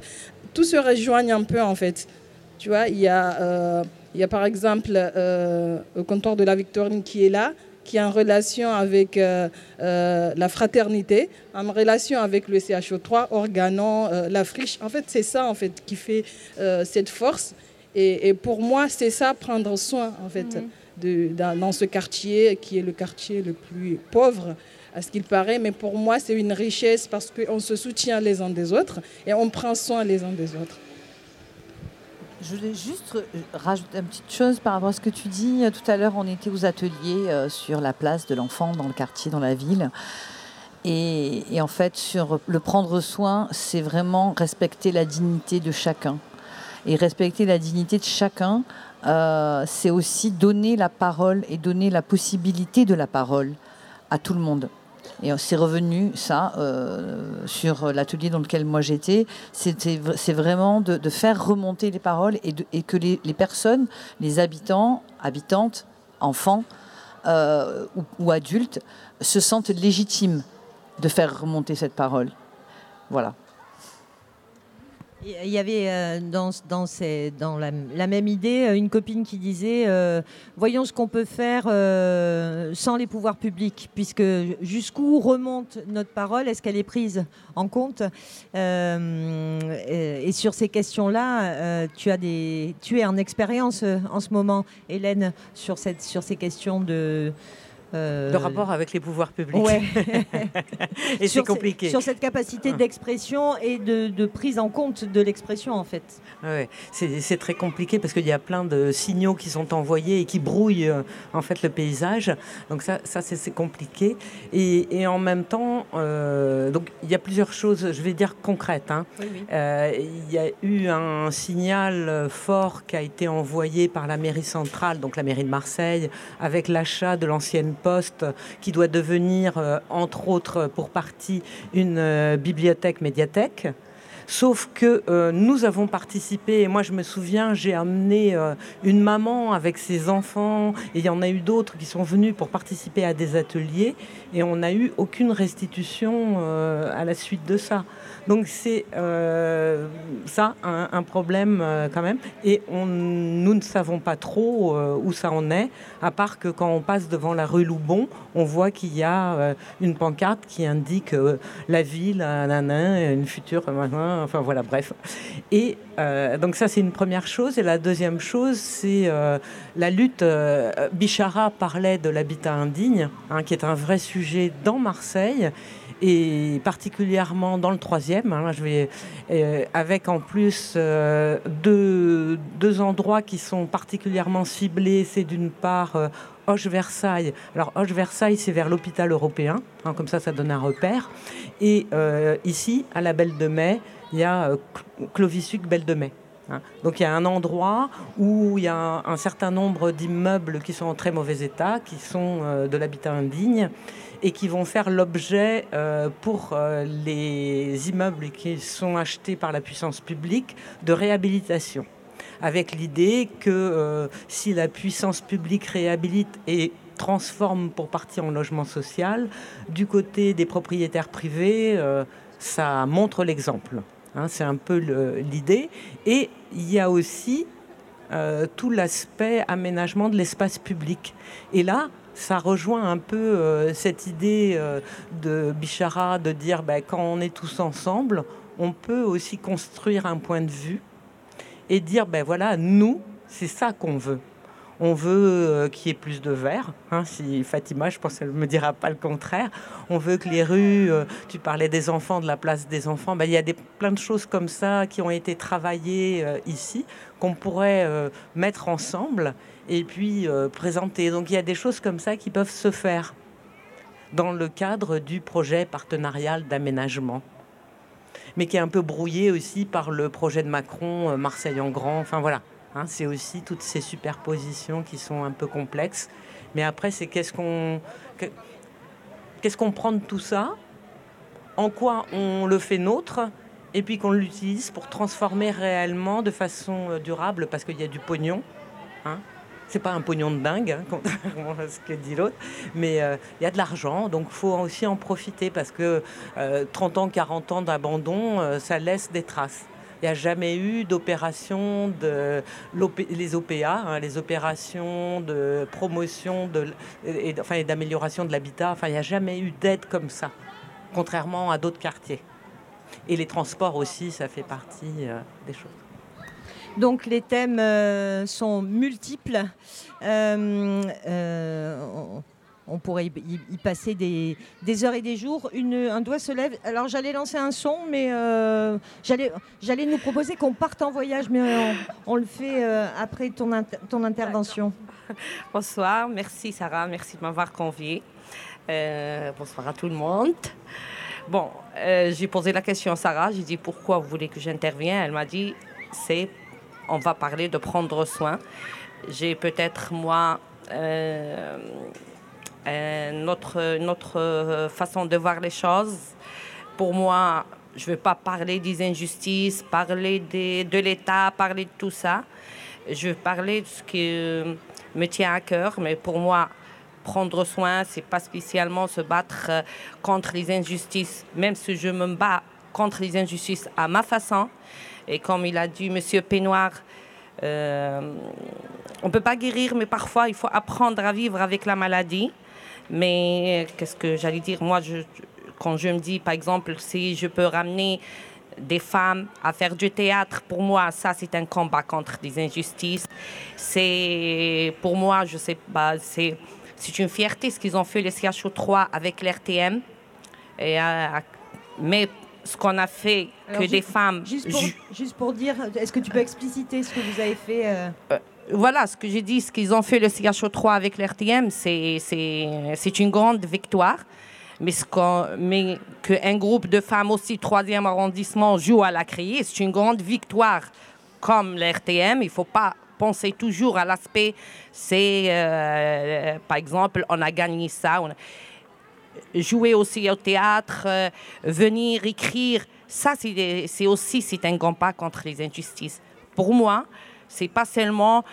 tout se rejoigne un peu, en fait. Tu vois, il y a, il y a par exemple le comptoir de la Victorine qui est là, qui est en relation avec euh, euh, la fraternité, en relation avec le CHO3, Organon, euh, la friche. En fait, c'est ça en fait, qui fait cette force. Et, pour moi, c'est ça, prendre soin en fait, mhm. de, dans, ce quartier qui est le quartier le plus pauvre à ce qu'il paraît, mais pour moi, c'est une richesse parce qu'on se soutient les uns des autres et on prend soin les uns des autres. Je voulais juste euh, rajouter une petite chose par rapport à ce que tu dis. Euh, tout à l'heure, on était aux ateliers euh, sur la place de l'enfant dans le quartier, dans la ville. Et, en fait, sur le prendre soin, c'est vraiment respecter la dignité de chacun. Et respecter la dignité de chacun, c'est aussi donner la parole et donner la possibilité de la parole à tout le monde. Et c'est revenu, ça, euh, sur l'atelier dans lequel moi j'étais. C'est vraiment de, faire remonter les paroles et, que les, personnes, les habitants, habitantes, enfants euh, ou, adultes, se sentent légitimes de faire remonter cette parole. Voilà. Il y avait euh, dans, la, même idée euh, une copine qui disait euh, voyons ce qu'on peut faire sans les pouvoirs publics, puisque jusqu'où remonte notre parole Est-ce qu'elle est prise en compte et, sur ces questions-là, tu, tu es en expérience en ce moment, Hélène, sur, cette, sur ces questions de euh, le rapport avec les pouvoirs publics. Ouais. et c'est compliqué. sur cette capacité d'expression et de, prise en compte de l'expression, en fait. Ouais, c'est très compliqué parce qu'il y a plein de signaux qui sont envoyés et qui brouillent euh, en fait le paysage. Donc ça, ça c'est compliqué. Et, et, en même temps, euh, donc il y a plusieurs choses, je vais dire concrètes. Hein. il y a eu un signal fort qui a été envoyé par la mairie centrale, donc la mairie de Marseille, avec l'achat de l'ancienne poste qui doit devenir, euh, entre autres, pour partie, une euh, bibliothèque médiathèque. Sauf que euh, nous avons participé, et moi je me souviens, j'ai amené une maman avec ses enfants, et il y en a eu d'autres qui sont venus pour participer à des ateliers, et on n'a eu aucune restitution à la suite de ça. Donc c'est euh, ça un, problème euh, quand même. Et on, nous ne savons pas trop euh, où ça en est, à part que quand on passe devant la rue Loubon, on voit qu'il y a une pancarte qui indique la ville, nain, une future, enfin voilà, bref. Et donc ça c'est une première chose. Et la deuxième chose c'est la lutte. Bichara parlait de l'habitat indigne, hein, qui est un vrai sujet dans Marseille et particulièrement dans le troisième. Hein, je vais, euh, avec en plus euh, deux, deux, endroits qui sont particulièrement ciblés. C'est d'une part euh, Hoche-Versailles. Alors Hoche-Versailles, c'est vers l'hôpital européen, hein, comme ça, ça donne un repère. Et ici, à la Belle de Mai, il y a Clovis-Suc-Belle de Mai. Hein. Donc il y a un endroit où il y a un, certain nombre d'immeubles qui sont en très mauvais état, qui sont de l'habitat indigne et qui vont faire l'objet euh, pour euh, les immeubles qui sont achetés par la puissance publique de réhabilitation. Avec l'idée que euh, si la puissance publique réhabilite et transforme pour partie en logement social, du côté des propriétaires privés, ça montre l'exemple. Hein, c'est un peu l'idée. Et il y a aussi tout l'aspect aménagement de l'espace public. Et là, ça rejoint un peu euh, cette idée euh, de Bichara de dire ben, quand on est tous ensemble, on peut aussi construire un point de vue et dire ben voilà, nous, c'est ça qu'on veut. On veut euh, qu'il y ait plus de verre. Hein, si Fatima, je pense qu'elle ne me dira pas le contraire. On veut que les rues, tu parlais des enfants, de la place des enfants, ben, il y a des, plein de choses comme ça qui ont été travaillées ici, qu'on pourrait mettre ensemble et puis euh, présenter. Donc il y a des choses comme ça qui peuvent se faire dans le cadre du projet partenarial d'aménagement, mais qui est un peu brouillé aussi par le projet de Macron, euh, Marseille en grand. Enfin voilà, hein, c'est aussi toutes ces superpositions qui sont un peu complexes. Mais après, c'est qu'est-ce qu'on qu'est-ce qu'on prend de tout ça, en quoi on le fait nôtre, et puis qu'on l'utilise pour transformer réellement de façon euh, durable, parce qu'il y a du pognon. Hein, c'est pas un pognon de dingue, hein, contrairement à ce que dit l'autre, mais euh, il y a de l'argent, donc il faut aussi en profiter parce que 30 euh, ans, 40 ans d'abandon, ça laisse des traces. Il n'y a jamais eu d'opération de les OPA, hein, les opérations de promotion de, et, enfin, d'amélioration de l'habitat. Enfin, il n'y a jamais eu d'aide comme ça, contrairement à d'autres quartiers. Et les transports aussi, ça fait partie des choses. Donc les thèmes euh, sont multiples. Euh, euh, on, pourrait y, passer des, heures et des jours. un doigt se lève. Alors j'allais lancer un son, mais j'allais nous proposer qu'on parte en voyage, mais on, le fait après ton, ton intervention. Bonsoir, merci Sarah, merci de m'avoir conviée. bonsoir à tout le monde. Bon, j'ai posé la question à Sarah, j'ai dit pourquoi vous voulez que j'intervienne? Elle m'a dit c'est on va parler de prendre soin. J'ai peut-être, moi, euh, notre, notre façon de voir les choses. Pour moi, je ne veux pas parler des injustices, parler de l'État, parler de tout ça. Je veux parler de ce qui me tient à cœur, mais pour moi, prendre soin, c'est pas spécialement se battre contre les injustices, même si je me bats contre les injustices à ma façon. Et comme il a dit M. Pénoir, euh, on ne peut pas guérir, mais parfois il faut apprendre à vivre avec la maladie. Mais qu'est-ce que j'allais dire? Moi, je, quand je me dis, par exemple, si je peux ramener des femmes à faire du théâtre, pour moi, ça, c'est un combat contre des injustices. C'est, pour moi, je sais pas, c'est, c'est une fierté ce qu'ils ont fait les CHO3 avec l'RTM. Et, euh, mais ce qu'on a fait que des femmes. Juste pour, dire, est-ce que tu peux expliciter ce que vous avez fait euh? Euh, Voilà, ce que j'ai dit, ce qu'ils ont fait le CHO3 avec l'RTM, c'est une grande victoire. Mais, qu'un groupe de femmes aussi, troisième arrondissement, joue à la criée, c'est une grande victoire comme l'RTM. Il ne faut pas penser toujours à l'aspect, c'est, euh, par exemple, on a gagné ça. Jouer aussi au théâtre, euh, venir écrire, ça c'est aussi c'est un combat contre les injustices. Pour moi, c'est pas seulement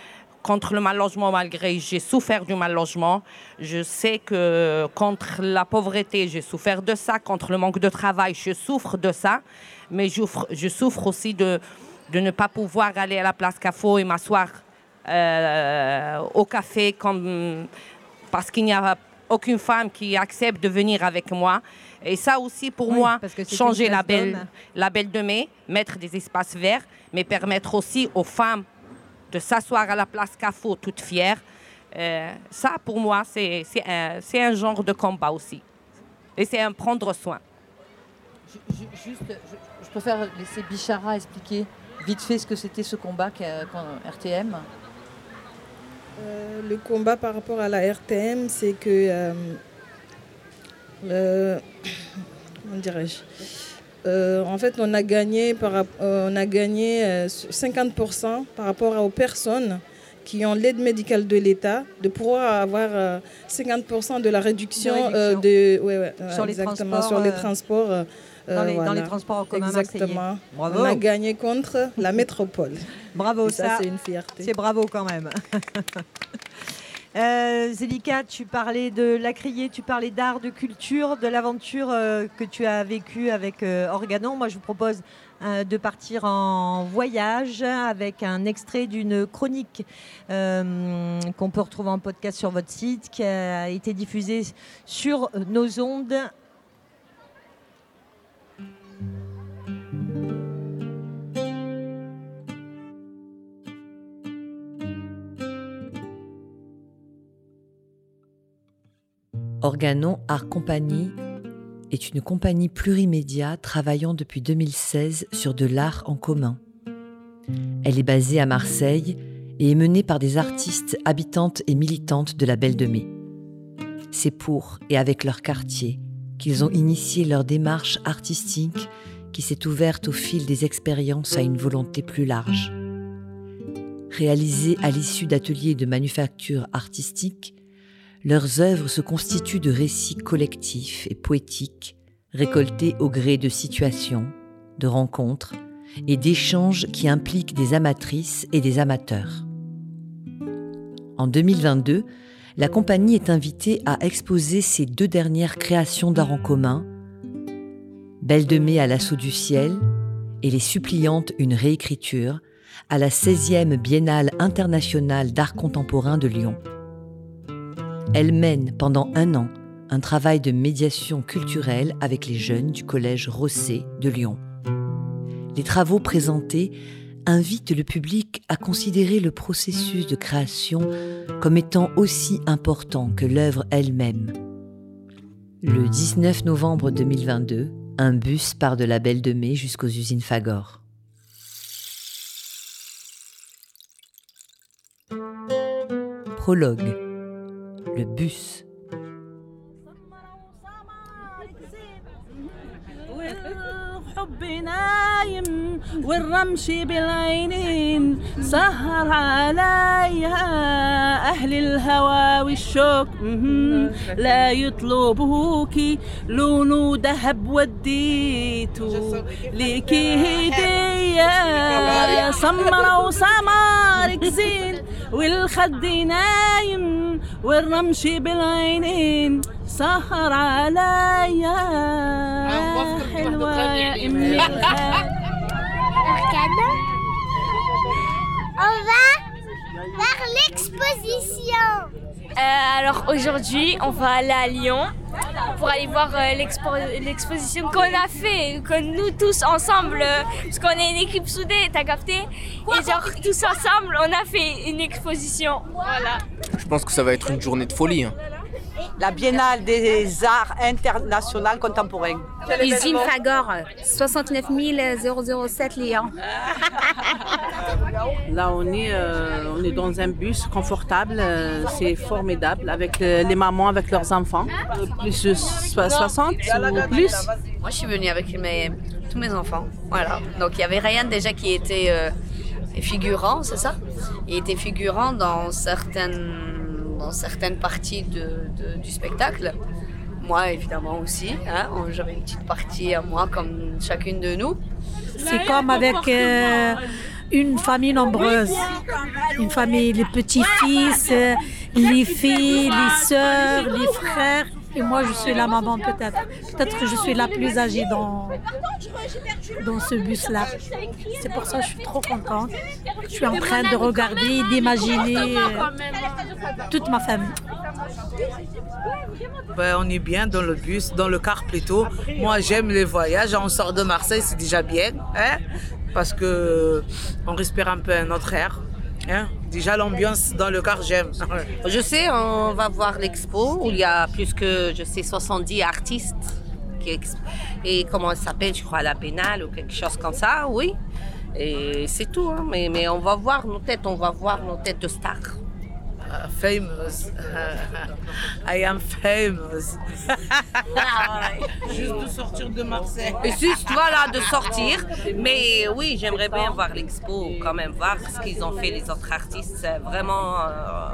contre le mal logement malgré j'ai souffert du mal logement. Je sais que contre la pauvreté, j'ai souffert de ça, contre le manque de travail, je souffre de ça, mais je, je souffre aussi de, de ne pas pouvoir aller à la place Cafo et m'asseoir euh, au café comme parce qu'il n'y a aucune femme qui accepte de venir avec moi. Et ça aussi, pour moi, changer la belle, la belle de mai, mettre des espaces verts, mais permettre aussi aux femmes de s'asseoir à la place CAFO toutes fières. Euh, ça, pour moi, c'est un, un, genre de combat aussi. Et c'est un prendre soin. juste, je, préfère laisser Bichara expliquer vite fait ce que c'était ce combat RTM. Le combat par rapport à la RTM, c'est que. comment dirais-je? En fait, on a gagné, par, on a gagné 50% par rapport aux personnes qui ont l'aide médicale de l'État, de pouvoir avoir 50% de la réduction, de, sur, les transports, sur les transports. dans, les, transports en commun Exactement. On a gagné contre la métropole. bravo, ça, c'est une fierté. C'est bravo quand même. Euh, tu parlais de la criée, tu parlais d'art, de culture, de l'aventure euh, que tu as vécue avec euh, Organon. Moi, je vous propose de partir en voyage avec un extrait d'une chronique qu'on peut retrouver en podcast sur votre site, qui a été diffusée sur nos ondes Organon Art Compagnie est une compagnie plurimédia travaillant depuis 2016 sur de l'art en commun. Elle est basée à Marseille et est menée par des artistes habitantes et militantes de la Belle de Mai. C'est pour et avec leur quartier qu'ils ont initié leur démarche artistique qui s'est ouverte au fil des expériences à une volonté plus large. Réalisée à l'issue d'ateliers de manufacture artistique, leurs œuvres se constituent de récits collectifs et poétiques, récoltés au gré de situations, de rencontres et d'échanges qui impliquent des amatrices et des amateurs. En 2022, la compagnie est invitée à exposer ses deux dernières créations d'art en commun, Belle de mai à l'assaut du ciel et Les suppliantes une réécriture à la 16e Biennale internationale d'art contemporain de Lyon. Elle mène pendant un an un travail de médiation culturelle avec les jeunes du collège Rosset de Lyon. Les travaux présentés invitent le public à considérer le processus de création comme étant aussi important que l'œuvre elle-même. Le 19 novembre 2022, un bus part de la Belle de Mai jusqu'aux usines Fagor. Prologue le bus. نايم والرمش بالعينين سهر عليا أهل الهوى والشوق لا يطلبوكي لونه ذهب وديته ليكي هدية. سمرة وسمارك زين والخد نايم والرمش بالعينين سهر عليا حلوة يا أمي On va faire l'exposition. Euh, alors aujourd'hui, on va aller à Lyon pour aller voir euh, l'exposition qu'on a fait, que nous tous ensemble, euh, parce qu'on est une équipe soudée, t'as capté Et genre tous ensemble, on a fait une exposition. Voilà. Je pense que ça va être une journée de folie. Hein. La Biennale des arts internationaux contemporains. Usine Fagor, 69 007 Lyon. Là, on est, euh, on est dans un bus confortable, euh, c'est formidable, avec euh, les mamans, avec leurs enfants, plus de 60 ou plus. Moi, je suis venue avec tous mes enfants, voilà. Donc, il y avait Ryan déjà qui était figurant, c'est ça? Il était figurant dans certaines dans certaines parties de, du spectacle. Moi, évidemment aussi. Hein, J'avais une petite partie à moi, comme chacune de nous. C'est comme avec euh, une famille nombreuse. Une famille, les petits-fils, les filles, les sœurs, les frères. Et moi, je suis la maman peut-être. Peut-être que je suis la plus âgée dans, dans ce bus-là. C'est pour ça que je suis trop contente. Je suis en train de regarder, d'imaginer euh, toute ma famille. Ben, on est bien dans le bus, dans le car plutôt. Moi, j'aime les voyages. On sort de Marseille, c'est déjà bien, hein, parce que on respire un peu un autre air. Hein? Déjà, l'ambiance dans le car, j'aime. Je sais, on va voir l'expo où il y a plus que, je sais, 70 artistes. Qui Et comment elle s'appelle, je crois, la pénale ou quelque chose comme ça, oui. Et c'est tout, hein. mais, mais on va voir nos têtes, on va voir nos têtes de stars. Famous. I am famous. Juste de sortir de Marseille. Juste, voilà, de sortir. Mais oui, j'aimerais bien voir l'expo, quand même, voir ce qu'ils ont fait les autres artistes. Vraiment, euh,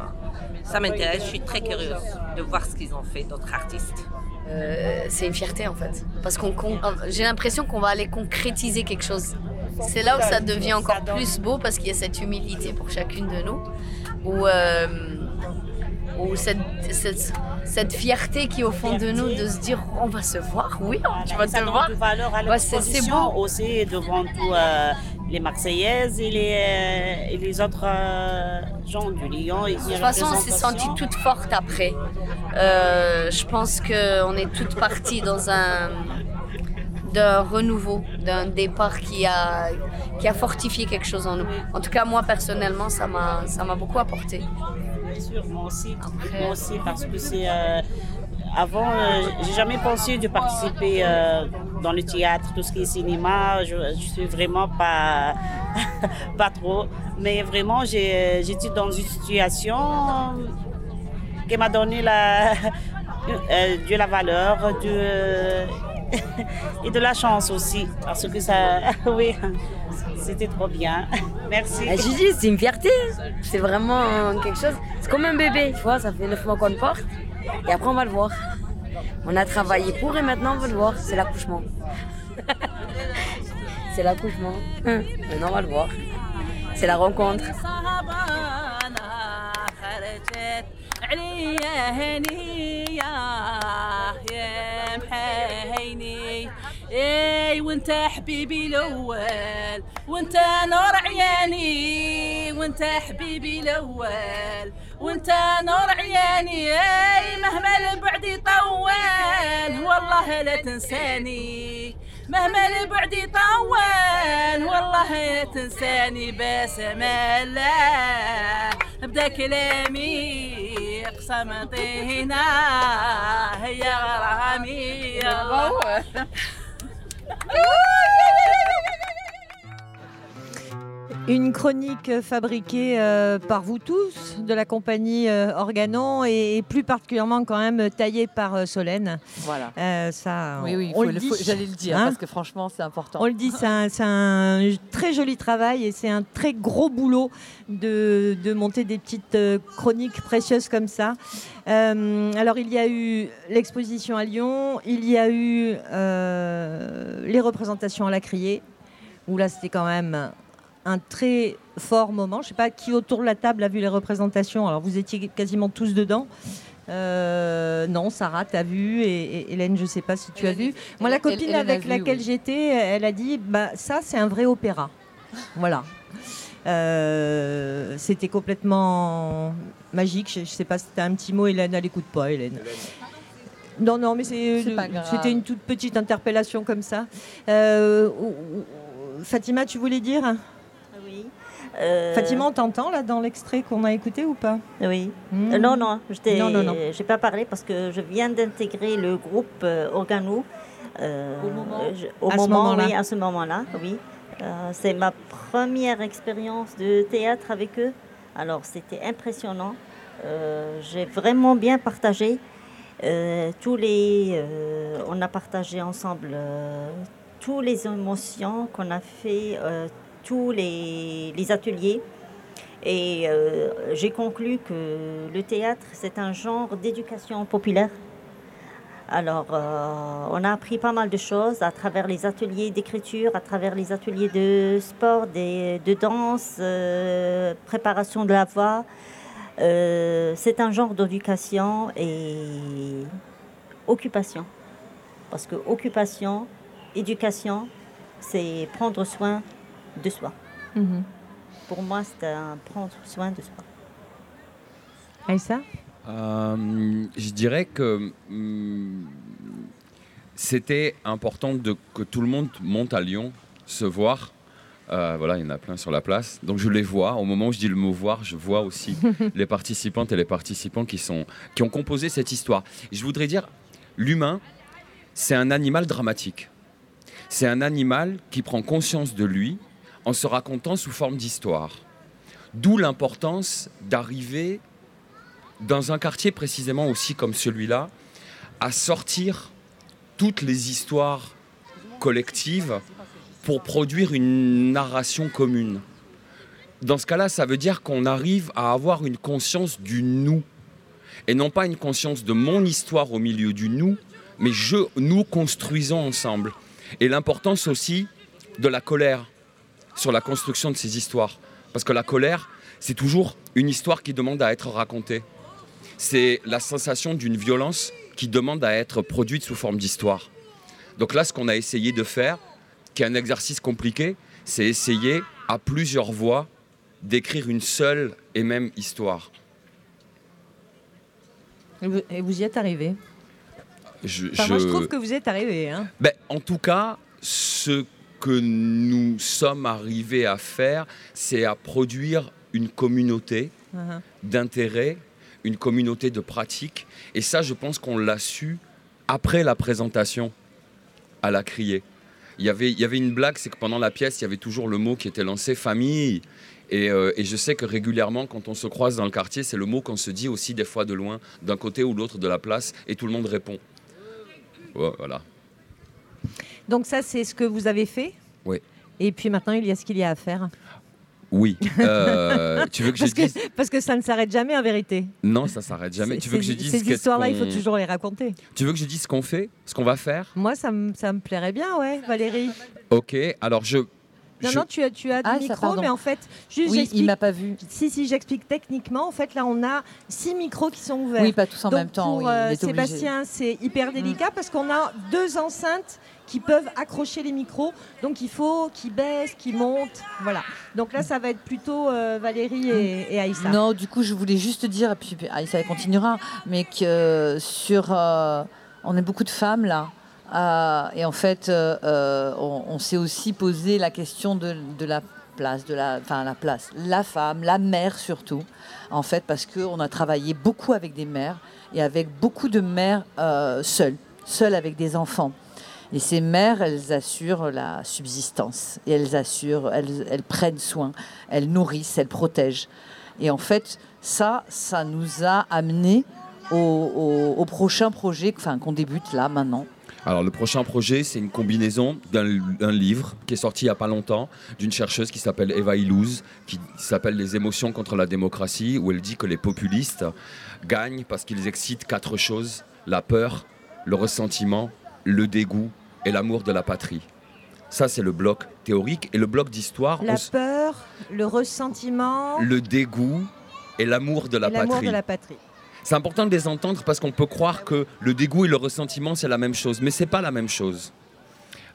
ça m'intéresse. Je suis très curieuse de voir ce qu'ils ont fait d'autres artistes. Euh, c'est une fierté en fait. Parce qu'on j'ai l'impression qu'on va aller concrétiser quelque chose. C'est là où ça devient encore plus beau parce qu'il y a cette humilité pour chacune de nous. Euh, cette, cette, fierté qui est au fond de nous de se dire on va se voir, oui, tu vas te voir. c'est beau. aussi devant tout euh, les Marseillaises et les, et les autres gens du Lyon. De toute façon, on s'est senti toute forte après. je pense qu'on est toutes parties dans un d'un renouveau, d'un départ qui a, qui a fortifié quelque chose en nous. En tout cas, moi personnellement, ça m'a, ça m'a beaucoup apporté. Bien sûr, moi aussi. Moi aussi, parce que c'est. Euh, avant, euh, j'ai jamais pensé de participer euh, dans le théâtre, tout ce qui est cinéma. Je, je suis vraiment pas, pas trop. Mais vraiment, j'ai, j'étais dans une situation qui m'a donné la, de la valeur, de et de la chance aussi, parce que ça, oui, c'était trop bien. Merci. Ah, Gigi, c'est une fierté. C'est vraiment quelque chose. C'est comme un bébé, tu vois, ça fait neuf mois qu'on le porte. Et après, on va le voir. On a travaillé pour et maintenant, on va le voir. C'est l'accouchement. c'est l'accouchement. Maintenant, on va le voir. C'est la rencontre. إي وأنت حبيبي الأول وأنت نور عياني. وأنت حبيبي الأول وأنت نور عياني. إي مهما البعد يطول والله لا تنساني. مهما البعد يطول والله تنساني بس الله. ابدا كلامي قسم طينا هي غرامي Une chronique fabriquée euh, par vous tous de la compagnie euh, Organon et, plus particulièrement quand même taillée par euh, Solène. Voilà. ça, oui, oui, j'allais le dire hein parce que franchement c'est important. On le dit, c'est un, très joli travail et c'est un très gros boulot de, de monter des petites chroniques précieuses comme ça. alors il y a eu l'exposition à Lyon, il y a eu les représentations à la criée où là c'était quand même un très fort moment. Je ne sais pas qui autour de la table a vu les représentations. Alors vous étiez quasiment tous dedans. Euh, non, Sarah, tu as vu, et, Hélène, je ne sais pas si tu as vu. Moi, la copine avec laquelle j'étais, elle a dit, bah, ça, c'est un vrai opéra. voilà. Euh, c'était complètement magique. Je ne sais pas si tu as un petit mot, Hélène, elle n'écoute pas, Hélène. Non, non, mais c'était une toute petite interpellation comme ça. Euh, Fatima, tu voulais dire? Fatima, on t'entend là dans l'extrait qu'on a écouté ou pas Oui. Hmm. Euh, non, non, je n'ai pas parlé parce que je viens d'intégrer le groupe euh, Organo. au moment, au moment oui, à ce moment-là, oui. c'est ma première expérience de théâtre avec eux. Alors, c'était impressionnant. J'ai vraiment bien partagé. tous les, on a partagé ensemble toutes les émotions qu'on a fait tous les, ateliers. Et euh, j'ai conclu que le théâtre, c'est un genre d'éducation populaire. Alors, euh, on a appris pas mal de choses à travers les ateliers d'écriture, à travers les ateliers de sport, de danse, euh, préparation de la voix. c'est un genre d'éducation et occupation. Parce que occupation, éducation, c'est prendre soin de soi. Mhm. Pour moi, c'est un prendre soin de soi. Aïssa? Euh, Je dirais que hum, c'était important de, que tout le monde monte à Lyon, se voir. Euh, voilà, il y en a plein sur la place. Donc je les vois. Au moment où je dis le mot voir, je vois aussi les participantes et les participants qui, sont, qui ont composé cette histoire. je voudrais dire, l'humain, c'est un animal dramatique. C'est un animal qui prend conscience de lui, en se racontant sous forme d'histoire. D'où l'importance d'arriver dans un quartier précisément aussi comme celui-là, à sortir toutes les histoires collectives pour produire une narration commune. Dans ce cas-là, ça veut dire qu'on arrive à avoir une conscience du nous, et non pas une conscience de mon histoire au milieu du nous, mais je, nous construisons ensemble. Et l'importance aussi de la colère sur la construction de ces histoires. Parce que la colère, c'est toujours une histoire qui demande à être racontée. C'est la sensation d'une violence qui demande à être produite sous forme d'histoire. Donc là, ce qu'on a essayé de faire, qui est un exercice compliqué, c'est essayer à plusieurs voix d'écrire une seule et même histoire. Et vous y êtes arrivé? Je, Moi, je trouve que vous êtes arrivé. Hein. Ben, en tout cas, ce que nous sommes arrivés à faire, c'est à produire une communauté uh-huh. d'intérêt, une communauté de pratique. Et ça, je pense qu'on l'a su après la présentation à la criée. Il y avait, il y avait une blague, c'est que pendant la pièce, il y avait toujours le mot qui était lancé famille. Et, euh, et, je sais que régulièrement, quand on se croise dans le quartier, c'est le mot qu'on se dit aussi des fois de loin, d'un côté ou l'autre de la place, et tout le monde répond. Voilà. Donc ça, c'est ce que vous avez fait Oui. Et puis maintenant, il y a ce qu'il y a à faire oui. Euh, tu veux que parce je dise... Parce que ça ne s'arrête jamais en vérité. Non, ça s'arrête jamais. Tu veux que je dise Ces histoires-là, il faut toujours les raconter. Tu veux que je dise ce qu'on fait Ce qu'on va faire? Moi, ça, ça me plairait bien, ouais, Valérie. Ok, alors je... Non, non, tu as, tu as ah, des micros, mais en fait, juste oui, il m'a pas vu. Si, si, j'explique techniquement. En fait, là, on a six micros qui sont ouverts. Oui, pas tous en même temps. Pour euh, Sébastien, c'est hyper délicat parce qu'on a deux enceintes qui peuvent accrocher les micros. Donc il faut qu'ils baissent, qu'ils montent. Voilà. Donc là, ça va être plutôt euh, Valérie et, Aïssa. Non, du coup, je voulais juste dire, puis Aïssa continuera, mais que sur. Euh, on est beaucoup de femmes là. Euh, et en fait, on, s'est aussi posé la question de, la place, de la, enfin la place, la femme, la mère surtout, en fait, parce qu'on a travaillé beaucoup avec des mères et avec beaucoup de mères seules, seules avec des enfants. Et ces mères, elles assurent la subsistance. Et elles assurent, elles, prennent soin, elles nourrissent, elles protègent. Et en fait, ça, ça nous a amené au, prochain projet enfin, qu'on débute là, maintenant. Alors le prochain projet, c'est une combinaison d'un livre qui est sorti il n'y a pas longtemps, d'une chercheuse qui s'appelle Eva Illouz, qui s'appelle Les émotions contre la démocratie, où elle dit que les populistes gagnent parce qu'ils excitent quatre choses, la peur, le ressentiment, le dégoût et l'amour de la patrie. Ça, c'est le bloc théorique. Et le bloc d'histoire. La peur, le ressentiment. Le dégoût et l'amour de, la patrie. de la patrie. C'est important de les entendre parce qu'on peut croire que le dégoût et le ressentiment, c'est la même chose. Mais ce n'est pas la même chose.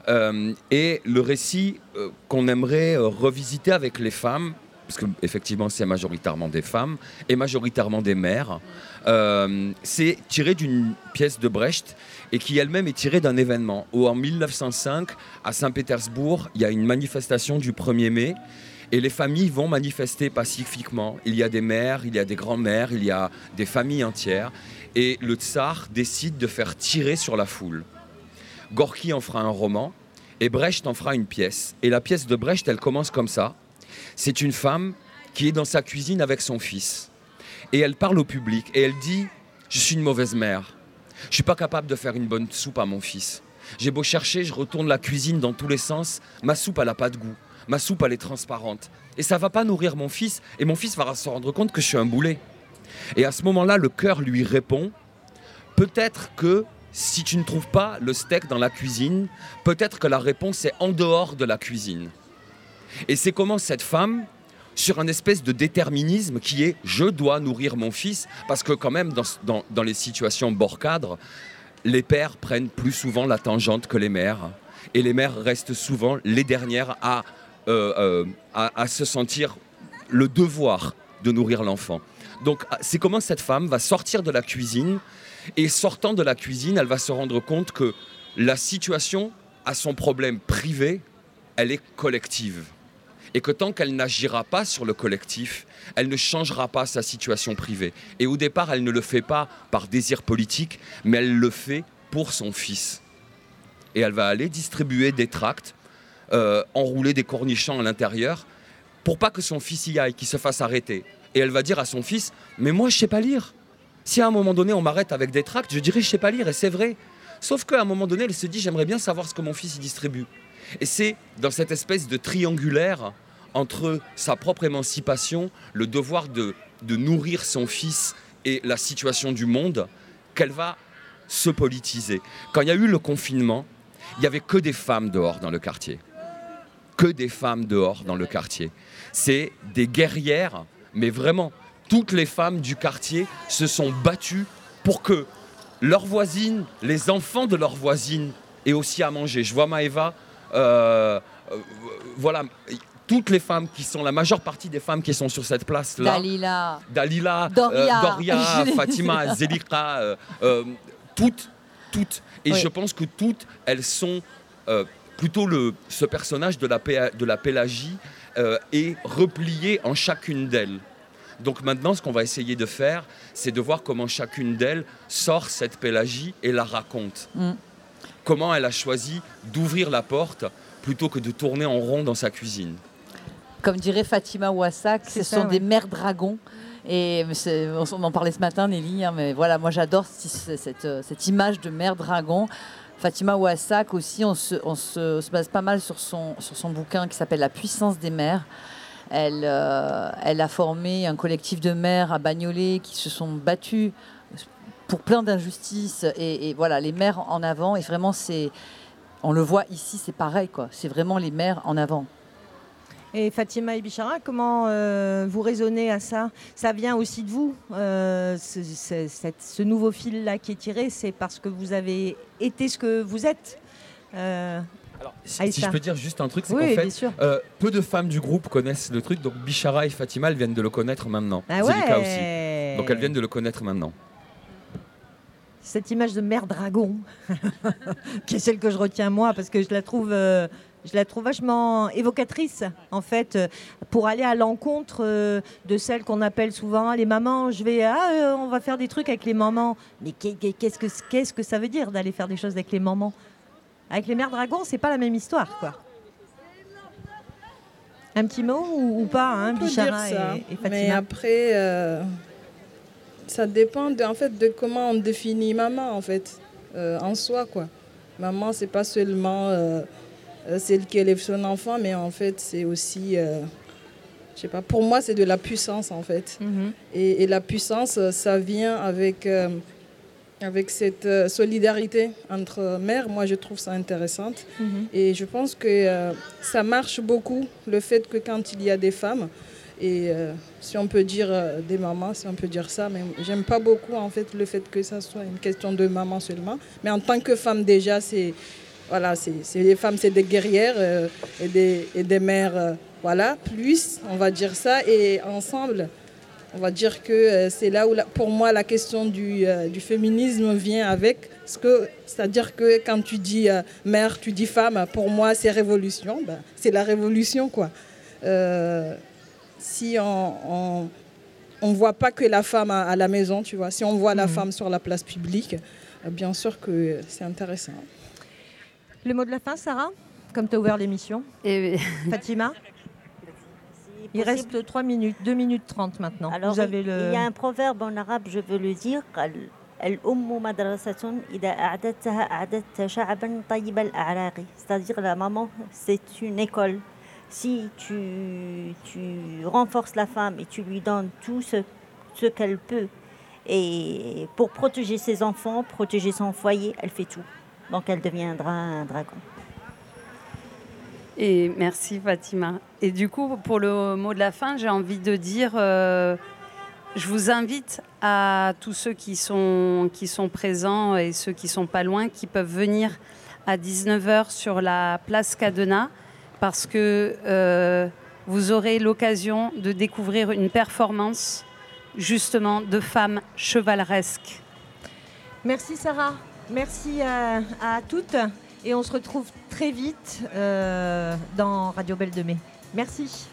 Euh, et le récit euh, qu'on aimerait euh, revisiter avec les femmes, parce qu'effectivement c'est majoritairement des femmes et majoritairement des mères, c'est tiré d'une pièce de Brecht et qui elle-même est tirée d'un événement où en 1905, à Saint-Pétersbourg, il y a une manifestation du 1er mai. Et les familles vont manifester pacifiquement. Il y a des mères, il y a des grands-mères, il y a des familles entières. Et le tsar décide de faire tirer sur la foule. Gorky en fera un roman et Brecht en fera une pièce. Et la pièce de Brecht, elle commence comme ça. C'est une femme qui est dans sa cuisine avec son fils. Et elle parle au public et elle dit, je suis une mauvaise mère. Je suis pas capable de faire une bonne soupe à mon fils. J'ai beau chercher, je retourne la cuisine dans tous les sens. Ma soupe, elle n'a pas de goût. Ma soupe, elle est transparente. Et ça va pas nourrir mon fils. Et mon fils va se rendre compte que je suis un boulet. Et à ce moment-là, le cœur lui répond peut-être que si tu ne trouves pas le steak dans la cuisine, peut-être que la réponse est en dehors de la cuisine. Et c'est comment cette femme, sur un espèce de déterminisme qui est je dois nourrir mon fils, parce que quand même dans, les situations bord cadre, les pères prennent plus souvent la tangente que les mères, et les mères restent souvent les dernières à, euh, euh, à, à se sentir le devoir de nourrir l'enfant. Donc c'est comment cette femme va sortir de la cuisine, et sortant de la cuisine, elle va se rendre compte que la situation à son problème privé, elle est collective et que tant qu'elle n'agira pas sur le collectif, elle ne changera pas sa situation privée. Et au départ, elle ne le fait pas par désir politique, mais elle le fait pour son fils. Et elle va aller distribuer des tracts, euh, enrouler des cornichons à l'intérieur, pour pas que son fils y aille, qu'il se fasse arrêter. Et elle va dire à son fils, mais moi je sais pas lire. Si à un moment donné on m'arrête avec des tracts, je dirais je sais pas lire et c'est vrai. Sauf qu'à un moment donné, elle se dit j'aimerais bien savoir ce que mon fils y distribue. Et c'est dans cette espèce de triangulaire entre sa propre émancipation, le devoir de, de nourrir son fils et la situation du monde qu'elle va se politiser. Quand il y a eu le confinement, il n'y avait que des femmes dehors dans le quartier. Que des femmes dehors dans le quartier. C'est des guerrières, mais vraiment, toutes les femmes du quartier se sont battues pour que leurs voisines, les enfants de leurs voisines aient aussi à manger. Je vois Maëva, voilà, toutes les femmes qui sont, la majeure partie des femmes qui sont sur cette place-là. Dalila. Dalila, Doria, euh, Doria Fatima, Zelika, toutes, toutes. Et je pense que toutes, elles sont plutôt le, ce personnage de la, de la Pélagie est replié en chacune d'elles. Donc maintenant, ce qu'on va essayer de faire, c'est de voir comment chacune d'elles sort cette pélagie et la raconte. Mm. Comment elle a choisi d'ouvrir la porte plutôt que de tourner en rond dans sa cuisine. Comme dirait Fatima Ouassak, ce sont des mères dragons. Et on en parlait ce matin, Nelly, hein, mais voilà, moi j'adore cette, image de mère dragon. Fatima Ouassak aussi, on se, on se, base pas mal sur son, sur son bouquin qui s'appelle La puissance des mères. Elle, euh, elle a formé un collectif de mères à Bagnolet qui se sont battus pour plein d'injustices. Et, voilà, les mères en avant. Et vraiment, c'est, on le voit ici, c'est pareil. quoi. C'est vraiment les mères en avant. Et Fatima et Bichara, comment euh, vous raisonnez à ça? Ça vient aussi de vous, euh, ce, ce, nouveau fil-là qui est tiré, c'est parce que vous avez été ce que vous êtes. Alors, si, je peux dire juste un truc, c'est qu'en fait, euh, peu de femmes du groupe connaissent le truc, donc Bichara et Fatima, elles viennent de le connaître maintenant. Ah c'est le cas aussi. Donc elles viennent de le connaître maintenant. Cette image de mère dragon, qui est celle que je retiens moi, parce que je la trouve, euh, je la trouve vachement évocatrice, en fait, euh, pour aller à l'encontre de celles qu'on appelle souvent les mamans. Je vais, ah, on va faire des trucs avec les mamans. Mais qu'est-ce que, qu'est-ce que ça veut dire d'aller faire des choses avec les mamans? Avec les mères dragons, c'est pas la même histoire, quoi. Un petit mot ou, pas, hein, Bichara et, Fatima? Mais après, euh, ça dépend de, en fait, de comment on définit maman, en fait, euh, en soi, quoi. Maman, c'est pas seulement euh, celle qui élève son enfant, mais en fait, c'est aussi, je sais pas, pour moi, c'est de la puissance, en fait. Mhm. et, et, la puissance, ça vient avec avec cette euh, solidarité entre mères, moi je trouve ça intéressant. Mhm. Et je pense que euh, ça marche beaucoup, le fait que quand il y a des femmes, et euh, si on peut dire des mamans, si on peut dire ça, mais j'aime pas beaucoup en fait le fait que ça soit une question de maman seulement. Mais en tant que femme déjà, c'est voilà, c'est les femmes, c'est des guerrières et, des, et des mères, voilà, plus on va dire ça, et ensemble on va dire que euh, c'est là où, pour moi, la question du, euh, du féminisme vient avec. C'est-à-dire que quand tu dis euh, mère, tu dis femme, pour moi, c'est révolution. Ben, c'est la révolution, quoi. Si on ne voit pas que la femme à, la maison, tu vois, si on voit la mmh. femme sur la place publique, bien sûr que c'est intéressant. Le mot de la fin, Sarah Comme tu as ouvert l'émission. Et... Fatima il reste 3 minutes, 2 minutes 30 maintenant. Alors, Vous avez le... il y a un proverbe en arabe, je veux le dire. C'est-à-dire la maman, c'est une école. Si tu, renforces la femme et tu lui donnes tout ce, qu'elle peut, et pour protéger ses enfants, protéger son foyer, elle fait tout. Donc elle deviendra un dragon. Merci Fatima. Et du coup, pour le mot de la fin, j'ai envie de dire, euh, je vous invite à tous ceux qui sont, présents et ceux qui sont pas loin, qui peuvent venir à 19h sur la place Cadena, parce que euh, vous aurez l'occasion de découvrir une performance justement de femmes chevaleresques. Merci Sarah, merci à, à toutes. Et on se retrouve très vite euh, dans Radio Belle de Mai. Merci.